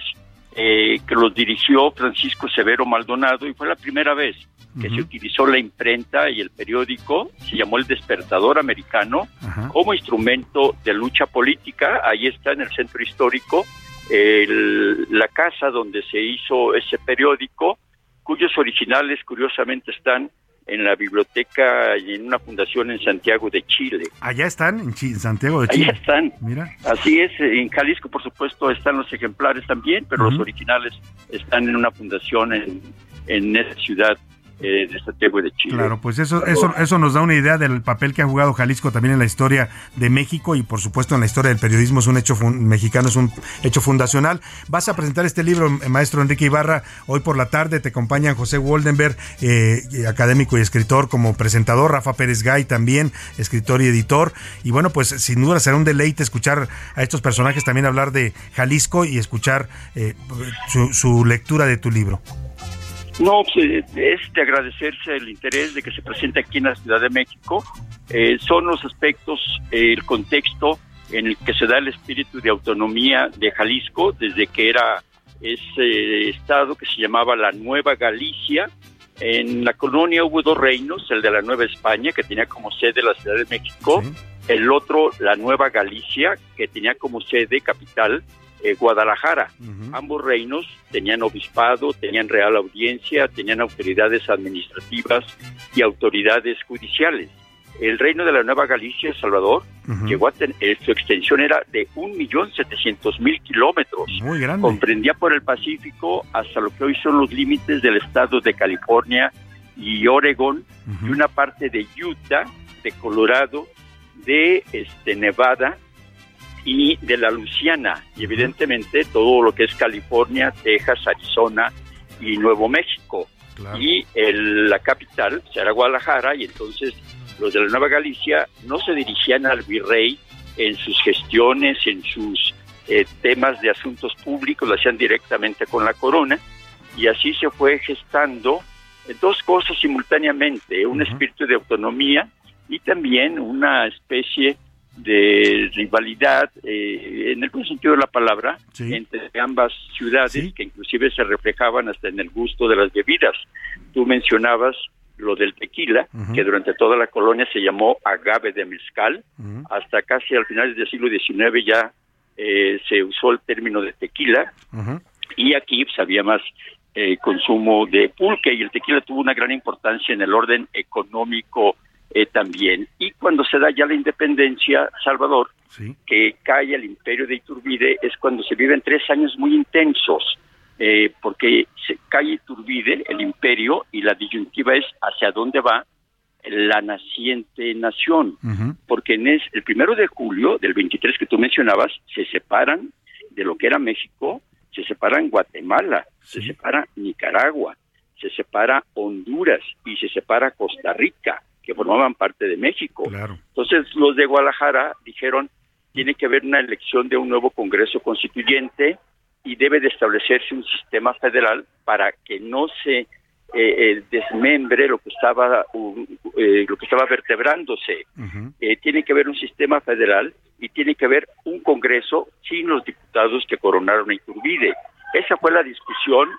eh, que los dirigió Francisco Severo Maldonado y fue la primera vez que se utilizó la imprenta y el periódico, se llamó El Despertador Americano, como instrumento de lucha política. Ahí está en el centro histórico el- la casa donde se hizo ese periódico, cuyos originales curiosamente están en la biblioteca y en una fundación en Santiago de Chile. Allá están, en Chi- Santiago de Chile. están. Mira. Así es, en Jalisco por supuesto están los ejemplares también, pero los originales están en una fundación en, en esa ciudad eh, de Santiago de Chile. Claro, pues eso, eso, eso nos da una idea del papel que ha jugado Jalisco también en la historia de México y por supuesto en la historia del periodismo es un hecho mexicano, es un hecho fundacional. Vas a presentar este libro, eh, maestro Enrique Ibarra, hoy por la tarde te acompañan José Woldenberg, eh, académico y escritor como presentador, Rafa Pérez Gay también, escritor y editor. Y bueno, pues sin duda será un deleite escuchar a estos personajes también hablar de Jalisco y escuchar eh, su, su lectura de tu libro. No, pues, es de agradecerse el interés de que se presente aquí en la Ciudad de México. Eh, son los aspectos, eh, el contexto en el que se da el espíritu de autonomía de Jalisco desde que era ese estado que se llamaba la Nueva Galicia. En la colonia hubo dos reinos, el de la Nueva España, que tenía como sede la Ciudad de México, el otro la Nueva Galicia, que tenía como sede capital eh, Guadalajara. Ambos reinos tenían obispado, tenían real audiencia, tenían autoridades administrativas y autoridades judiciales. El reino de la Nueva Galicia, Salvador, llegó a tener, eh, su extensión era de 1.700.000 kilómetros. Muy grande. Comprendía por el Pacífico hasta lo que hoy son los límites del estado de California y Oregón, y una parte de Utah, de Colorado, de este, Nevada y de la Luciana, y evidentemente todo lo que es California, Texas, Arizona y Nuevo México. Y el- la capital será Guadalajara, y entonces los de la Nueva Galicia no se dirigían al virrey en sus gestiones, en sus eh, temas de asuntos públicos, lo hacían directamente con la corona, y así se fue gestando eh, dos cosas simultáneamente, un espíritu de autonomía y también una especie de rivalidad, eh, en el buen sentido de la palabra, entre ambas ciudades, que inclusive se reflejaban hasta en el gusto de las bebidas. Tú mencionabas lo del tequila, que durante toda la colonia se llamó agave de mezcal, hasta casi al final del siglo XIX ya eh, se usó el término de tequila, y aquí pues, había más eh, consumo de pulque y el tequila tuvo una gran importancia en el orden económico eh, también. Y cuando se da ya la independencia, Salvador, que cae el imperio de Iturbide, es cuando se viven tres años muy intensos, eh, porque se cae Iturbide, el imperio, y la disyuntiva es hacia dónde va la naciente nación. Porque en es, el primero de julio del 23 que tú mencionabas, se separan de lo que era México, se separan Guatemala, se separa Nicaragua, se separa Honduras y se separa Costa Rica, que formaban parte de México. Entonces los de Guadalajara dijeron, tiene que haber una elección de un nuevo Congreso Constituyente y debe de establecerse un sistema federal para que no se eh, eh, desmembre lo que estaba uh, eh, lo que estaba vertebrándose. Eh, tiene que haber un sistema federal y tiene que haber un Congreso sin los diputados que coronaron a Iturbide. Esa fue la discusión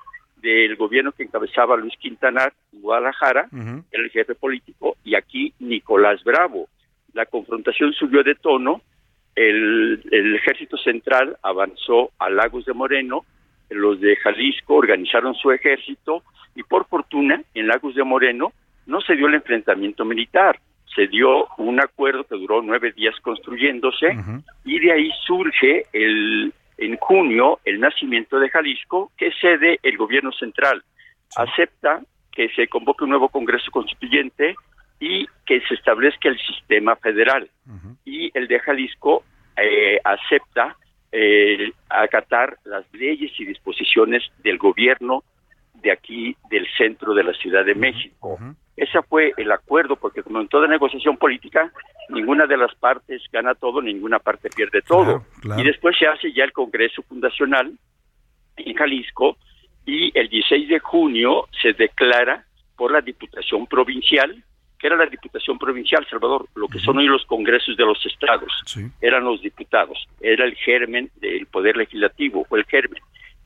del gobierno que encabezaba Luis Quintanar en Guadalajara, el jefe político, y aquí Nicolás Bravo. La confrontación subió de tono, el, el ejército central avanzó a Lagos de Moreno, los de Jalisco organizaron su ejército y por fortuna en Lagos de Moreno no se dio el enfrentamiento militar, se dio un acuerdo que duró nueve días construyéndose y de ahí surge el en junio el nacimiento de Jalisco que cede el gobierno central, acepta que se convoque un nuevo Congreso Constituyente y que se establezca el sistema federal. Y el de Jalisco eh, acepta eh, acatar las leyes y disposiciones del gobierno de aquí, del centro de la Ciudad de México. Ese fue el acuerdo, porque como en toda negociación política, ninguna de las partes gana todo, ninguna parte pierde todo. Y después se hace ya el Congreso Fundacional en Jalisco y el 16 de junio se declara por la Diputación Provincial, que era la Diputación Provincial, Salvador, lo que son hoy los congresos de los estados, eran los diputados, era el germen del Poder Legislativo, fue el germen.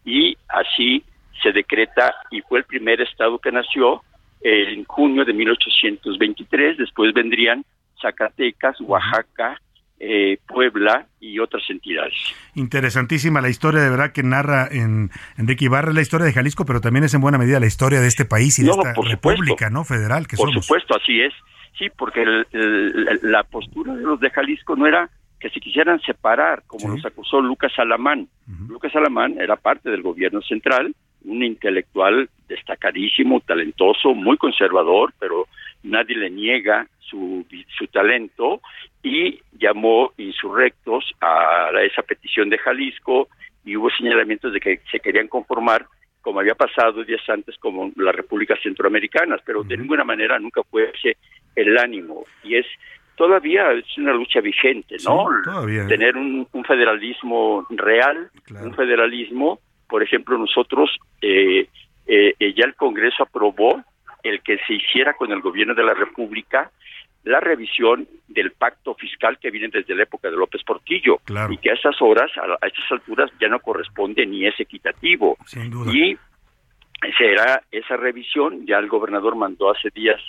Y así se decreta y fue el primer estado que nació en junio de 1823, después vendrían Zacatecas, Oaxaca, eh, Puebla y otras entidades. Interesantísima la historia de verdad que narra en Enrique Ibarra, la historia de Jalisco, pero también es en buena medida la historia de este país y de esta por república no federal que Por somos. supuesto, así es. Sí, porque el- el- la postura de los de Jalisco no era que se quisieran separar, como los acusó Lucas Alamán. Lucas Alamán era parte del gobierno central, un intelectual destacadísimo, talentoso, muy conservador, pero nadie le niega su, su talento y llamó insurrectos a esa petición de Jalisco y hubo señalamientos de que se querían conformar como había pasado días antes como las repúblicas centroamericanas, pero de ninguna manera nunca fue ese el ánimo. Y es todavía es una lucha vigente, ¿no? Sí, ¿eh? Tener un, un federalismo real, un federalismo, por ejemplo, nosotros, eh, eh, eh, ya el Congreso aprobó el que se hiciera con el gobierno de la República la revisión del pacto fiscal que viene desde la época de López Portillo y que a esas horas, a, a estas alturas ya no corresponde ni es equitativo. Sin duda. Y será esa revisión, ya el gobernador mandó hace días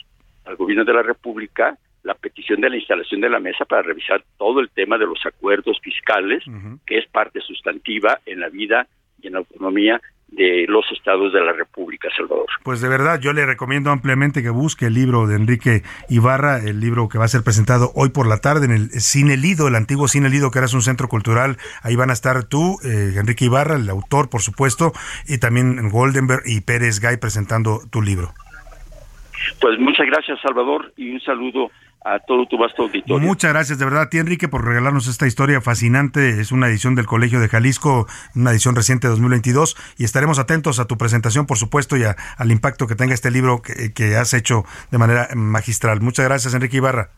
al gobierno de la República la petición de la instalación de la mesa para revisar todo el tema de los acuerdos fiscales, que es parte sustantiva en la vida y en la autonomía de los estados de la República Salvador. Pues de verdad, yo le recomiendo ampliamente que busque el libro de Enrique Ibarra, el libro que va a ser presentado hoy por la tarde en el Cine Lido, el antiguo Cine Lido, que era un centro cultural. Ahí van a estar tú, eh, Enrique Ibarra, el autor, por supuesto, y también Goldenberg y Pérez Gay presentando tu libro. Pues muchas gracias, Salvador, y un saludo a todo tu vasto auditorio. Muchas gracias de verdad a ti, Enrique, por regalarnos esta historia fascinante. Es una edición del Colegio de Jalisco, una edición reciente de 2022, y estaremos atentos a tu presentación, por supuesto, y a- al impacto que tenga este libro que, que has hecho de manera magistral. Muchas gracias, Enrique Ibarra.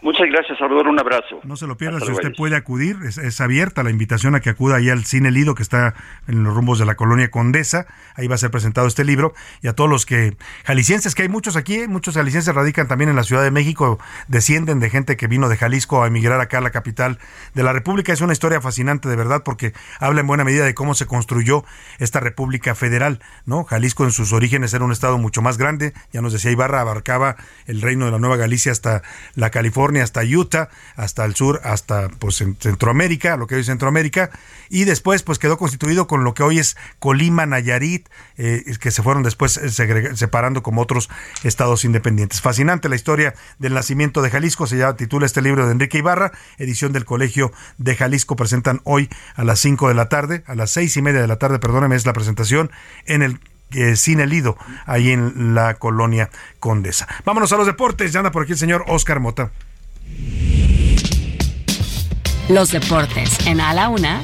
Muchas gracias, Salvador, un abrazo. No se lo pierda, si usted puede acudir, es, es abierta la invitación a que acuda ahí al Cine Lido, que está en los rumbos de la colonia Condesa. Ahí va a ser presentado este libro. Y a todos los que, jaliscienses, que hay muchos aquí, muchos jaliscienses radican también en la Ciudad de México, descienden de gente que vino de Jalisco a emigrar acá a la capital de la República. Es una historia fascinante, de verdad, porque habla en buena medida de cómo se construyó esta República Federal, ¿no? Jalisco en sus orígenes era un estado mucho más grande, ya nos decía Ibarra, abarcaba el reino de la Nueva Galicia hasta la California, hasta Utah, hasta el sur, hasta pues en Centroamérica, lo que hoy es Centroamérica, y después pues quedó constituido con lo que hoy es Colima, Nayarit, eh, que se fueron después eh, separando como otros estados independientes. Fascinante la historia del nacimiento de Jalisco, se llama, titula este libro de Enrique Ibarra, edición del Colegio de Jalisco, presentan hoy a las 5 de la tarde, a las seis y media de la tarde, perdóneme, es la presentación en el eh, Cine Lido, ahí en la colonia Condesa. Vámonos a los deportes, ya anda por aquí el señor Oscar Mota. Los deportes en A la Una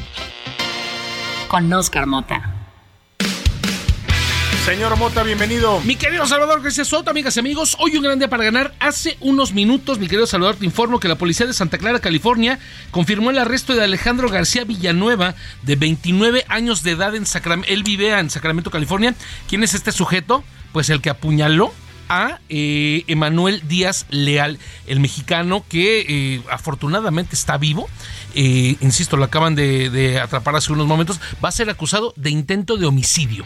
con Oscar Mota. Señor Mota, bienvenido. Mi querido Salvador García Soto, amigas y amigos, hoy un gran día para ganar. Hace unos minutos, mi querido Salvador, te informo que la policía de Santa Clara, California, confirmó el arresto de Alejandro García Villanueva, de 29 años de edad en Sacramento. Él vive en Sacramento, California. ¿Quién es este sujeto? Pues el que apuñaló a eh, Díaz Leal, el mexicano que eh, afortunadamente está vivo. Eh, insisto, lo acaban de, de atrapar hace unos momentos. Va a ser acusado de intento de homicidio.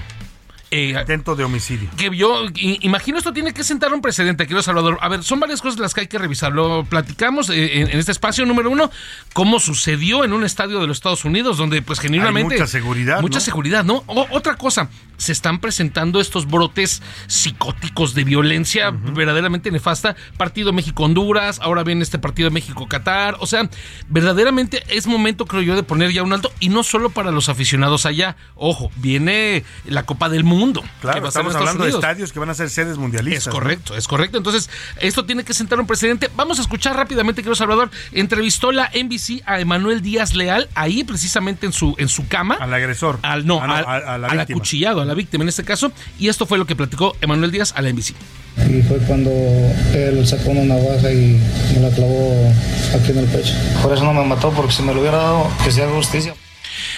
Eh, Intento de homicidio. que yo imagino esto tiene que sentar un precedente, querido Salvador. A ver, son varias cosas las que hay que revisar. Lo platicamos eh, en, en este espacio número uno, cómo sucedió en un estadio de los Estados Unidos, donde pues genuinamente... mucha seguridad, Mucha ¿no? seguridad, ¿no? O- otra cosa, se están presentando estos brotes psicóticos de violencia verdaderamente nefasta. Partido México-Honduras, ahora viene este partido México-Qatar. O sea, verdaderamente es momento, creo yo, de poner ya un alto. Y no solo para los aficionados allá. Ojo, viene la Copa del Mundo. Que Claro, en estamos hablando Unidos. de estadios que van a ser sedes mundialistas. Es ¿no? correcto, es correcto. Entonces, esto tiene que sentar un precedente. Vamos a escuchar rápidamente, querido Salvador. Entrevistó la NBC a Emanuel Díaz Leal, ahí precisamente en su, en su cama. Al agresor. Al, no, Ah, no, al, a- a la al acuchillado, a la víctima en este caso. Y esto fue lo que platicó Emanuel Díaz a la NBC. Y fue cuando él sacó una navaja y me la clavó aquí en el pecho. Por eso no me mató, porque si me lo hubiera dado, que sea justicia.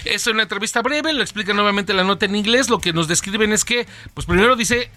Es una entrevista breve, lo explica nuevamente la nota en inglés. Lo que nos describen es que, pues primero dice.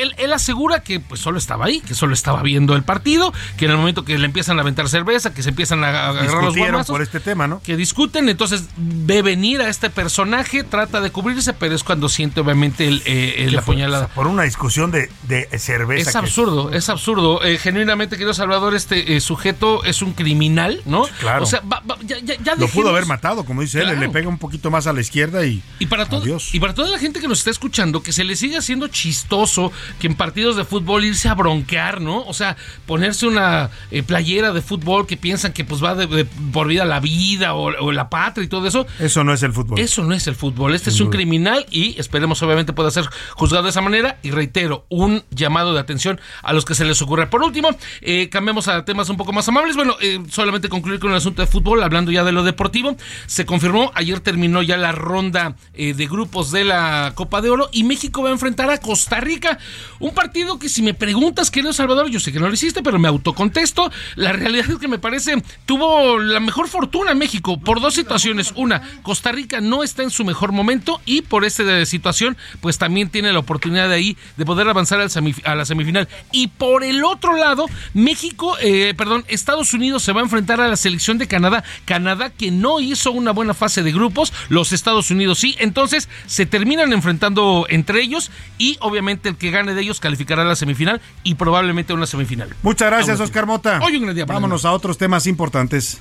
Él, él asegura que pues solo estaba ahí, que solo estaba viendo el partido, que en el momento que le empiezan a aventar cerveza, que se empiezan a, agarrar los guamazos, por este tema, ¿no? que discuten, entonces ve venir a este personaje, trata de cubrirse, pero es cuando siente obviamente el, eh, el ¿Qué fue? Por una discusión de, de cerveza. Es que- absurdo, es absurdo. Eh, genuinamente, querido Salvador, este eh, sujeto es un criminal, ¿no? Claro. O sea, va- va- ya, ya- ya Lo pudo haber matado, como dice él, le pega un poquito más a la izquierda y, Y para, todo, y para toda la gente que nos está escuchando, que se le sigue haciendo chistoso que en partidos de fútbol irse a bronquear, ¿no? O sea, ponerse una eh, playera de fútbol que piensan que pues va de, de por vida la vida o, o la patria y todo eso. Eso no es el fútbol. Eso no es el fútbol. Este Sin es un duda. criminal y esperemos obviamente pueda ser juzgado de esa manera. Y reitero, un llamado de atención a los que se les ocurra. Por último, eh, cambiamos a temas un poco más amables. Bueno, eh, solamente concluir con el asunto de fútbol, hablando ya de lo deportivo. Se confirmó, ayer terminó ya la ronda eh, de grupos de la Copa de Oro y México va a enfrentar a Costa Rica. Un partido que si me preguntas, querido Salvador, yo sé que no lo hiciste, pero me autocontesto. La realidad es que me parece tuvo la mejor fortuna México por dos situaciones. Una, Costa Rica no está en su mejor momento y por esta situación, pues también tiene la oportunidad de ahí de poder avanzar a la semifinal. Y por el otro lado, México, eh, perdón, Estados Unidos se va a enfrentar a la selección de Canadá. Canadá que no hizo una buena fase de grupos, los Estados Unidos sí. Entonces se terminan enfrentando entre ellos y obviamente el que gane de ellos calificará a la semifinal y probablemente a una semifinal. Muchas gracias, Oscar Mota. Hoy un gran día para Vámonos a otros temas importantes.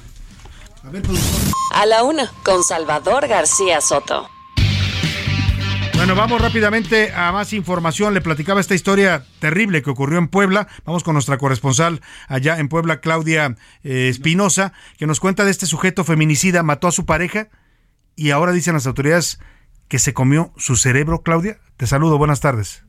A la una, con Salvador García Soto. Bueno, vamos rápidamente a más información. Le platicaba esta historia terrible que ocurrió en Puebla. Vamos con nuestra corresponsal allá en Puebla, Claudia eh, Espinosa, que nos cuenta de este sujeto feminicida, mató a su pareja y ahora dicen las autoridades que se comió su cerebro. Claudia, te saludo, buenas tardes.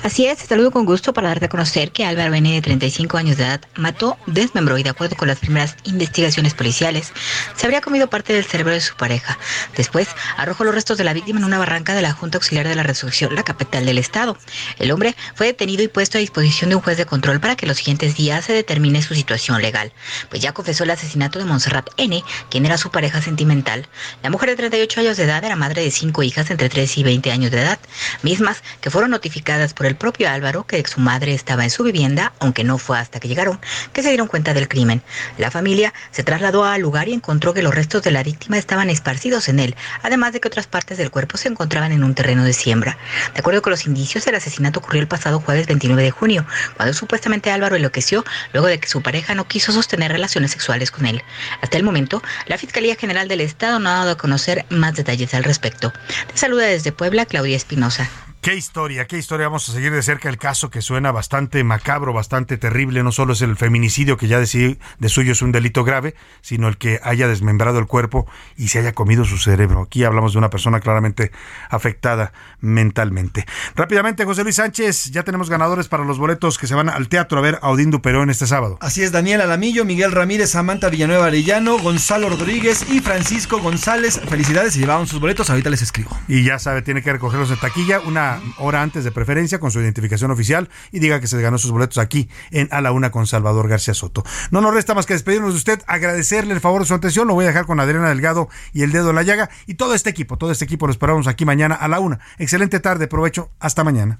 Así es, saludo con gusto para darte a conocer que Álvaro N., de 35 años de edad, mató, desmembró y de acuerdo con las primeras investigaciones policiales, se habría comido parte del cerebro de su pareja. Después, arrojó los restos de la víctima en una barranca de la Junta Auxiliar de la Resurrección, la capital del estado. El hombre fue detenido y puesto a disposición de un juez de control para que los siguientes días se determine su situación legal, pues ya confesó el asesinato de Montserrat N., quien era su pareja sentimental. La mujer de 38 años de edad era madre de cinco hijas entre 3 y 20 años de edad, mismas que fueron notificadas por el propio Álvaro que su madre estaba en su vivienda, aunque no fue hasta que llegaron que se dieron cuenta del crimen. La familia se trasladó al lugar y encontró que los restos de la víctima estaban esparcidos en él, además de que otras partes del cuerpo se encontraban en un terreno de siembra. De acuerdo con los indicios, el asesinato ocurrió el pasado jueves 29 de junio, cuando supuestamente Álvaro enloqueció luego de que su pareja no quiso sostener relaciones sexuales con él. Hasta el momento, la Fiscalía General del Estado no ha dado a conocer más detalles al respecto. Te saluda desde Puebla, Claudia Espinosa. Qué historia, qué historia. Vamos a seguir de cerca el caso que suena bastante macabro, bastante terrible. No solo es el feminicidio, que ya de, sí- de suyo es un delito grave, sino el que haya desmembrado el cuerpo y se haya comido su cerebro. Aquí hablamos de una persona claramente afectada mentalmente. Rápidamente, José Luis Sánchez, ya tenemos ganadores para los boletos que se van al teatro a ver a Odín Duperón este sábado. Así es, Daniel Alamillo, Miguel Ramírez, Samantha Villanueva Arellano, Gonzalo Rodríguez y Francisco González. Felicidades, se llevaron sus boletos, ahorita les escribo. Y ya sabe, tiene que recogerlos en taquilla una hora antes de preferencia con su identificación oficial y diga que se ganó sus boletos aquí en A la Una con Salvador García Soto. No nos resta más que despedirnos de usted, agradecerle el favor de su atención. Lo voy a dejar con Adriana Delgado y el dedo en la llaga y todo este equipo, todo este equipo lo esperamos aquí mañana a la Una. Excelente tarde, provecho, hasta mañana.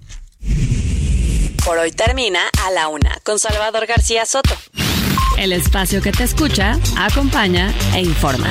Por hoy termina A la una, con Salvador García Soto. El espacio que te escucha, acompaña e informa.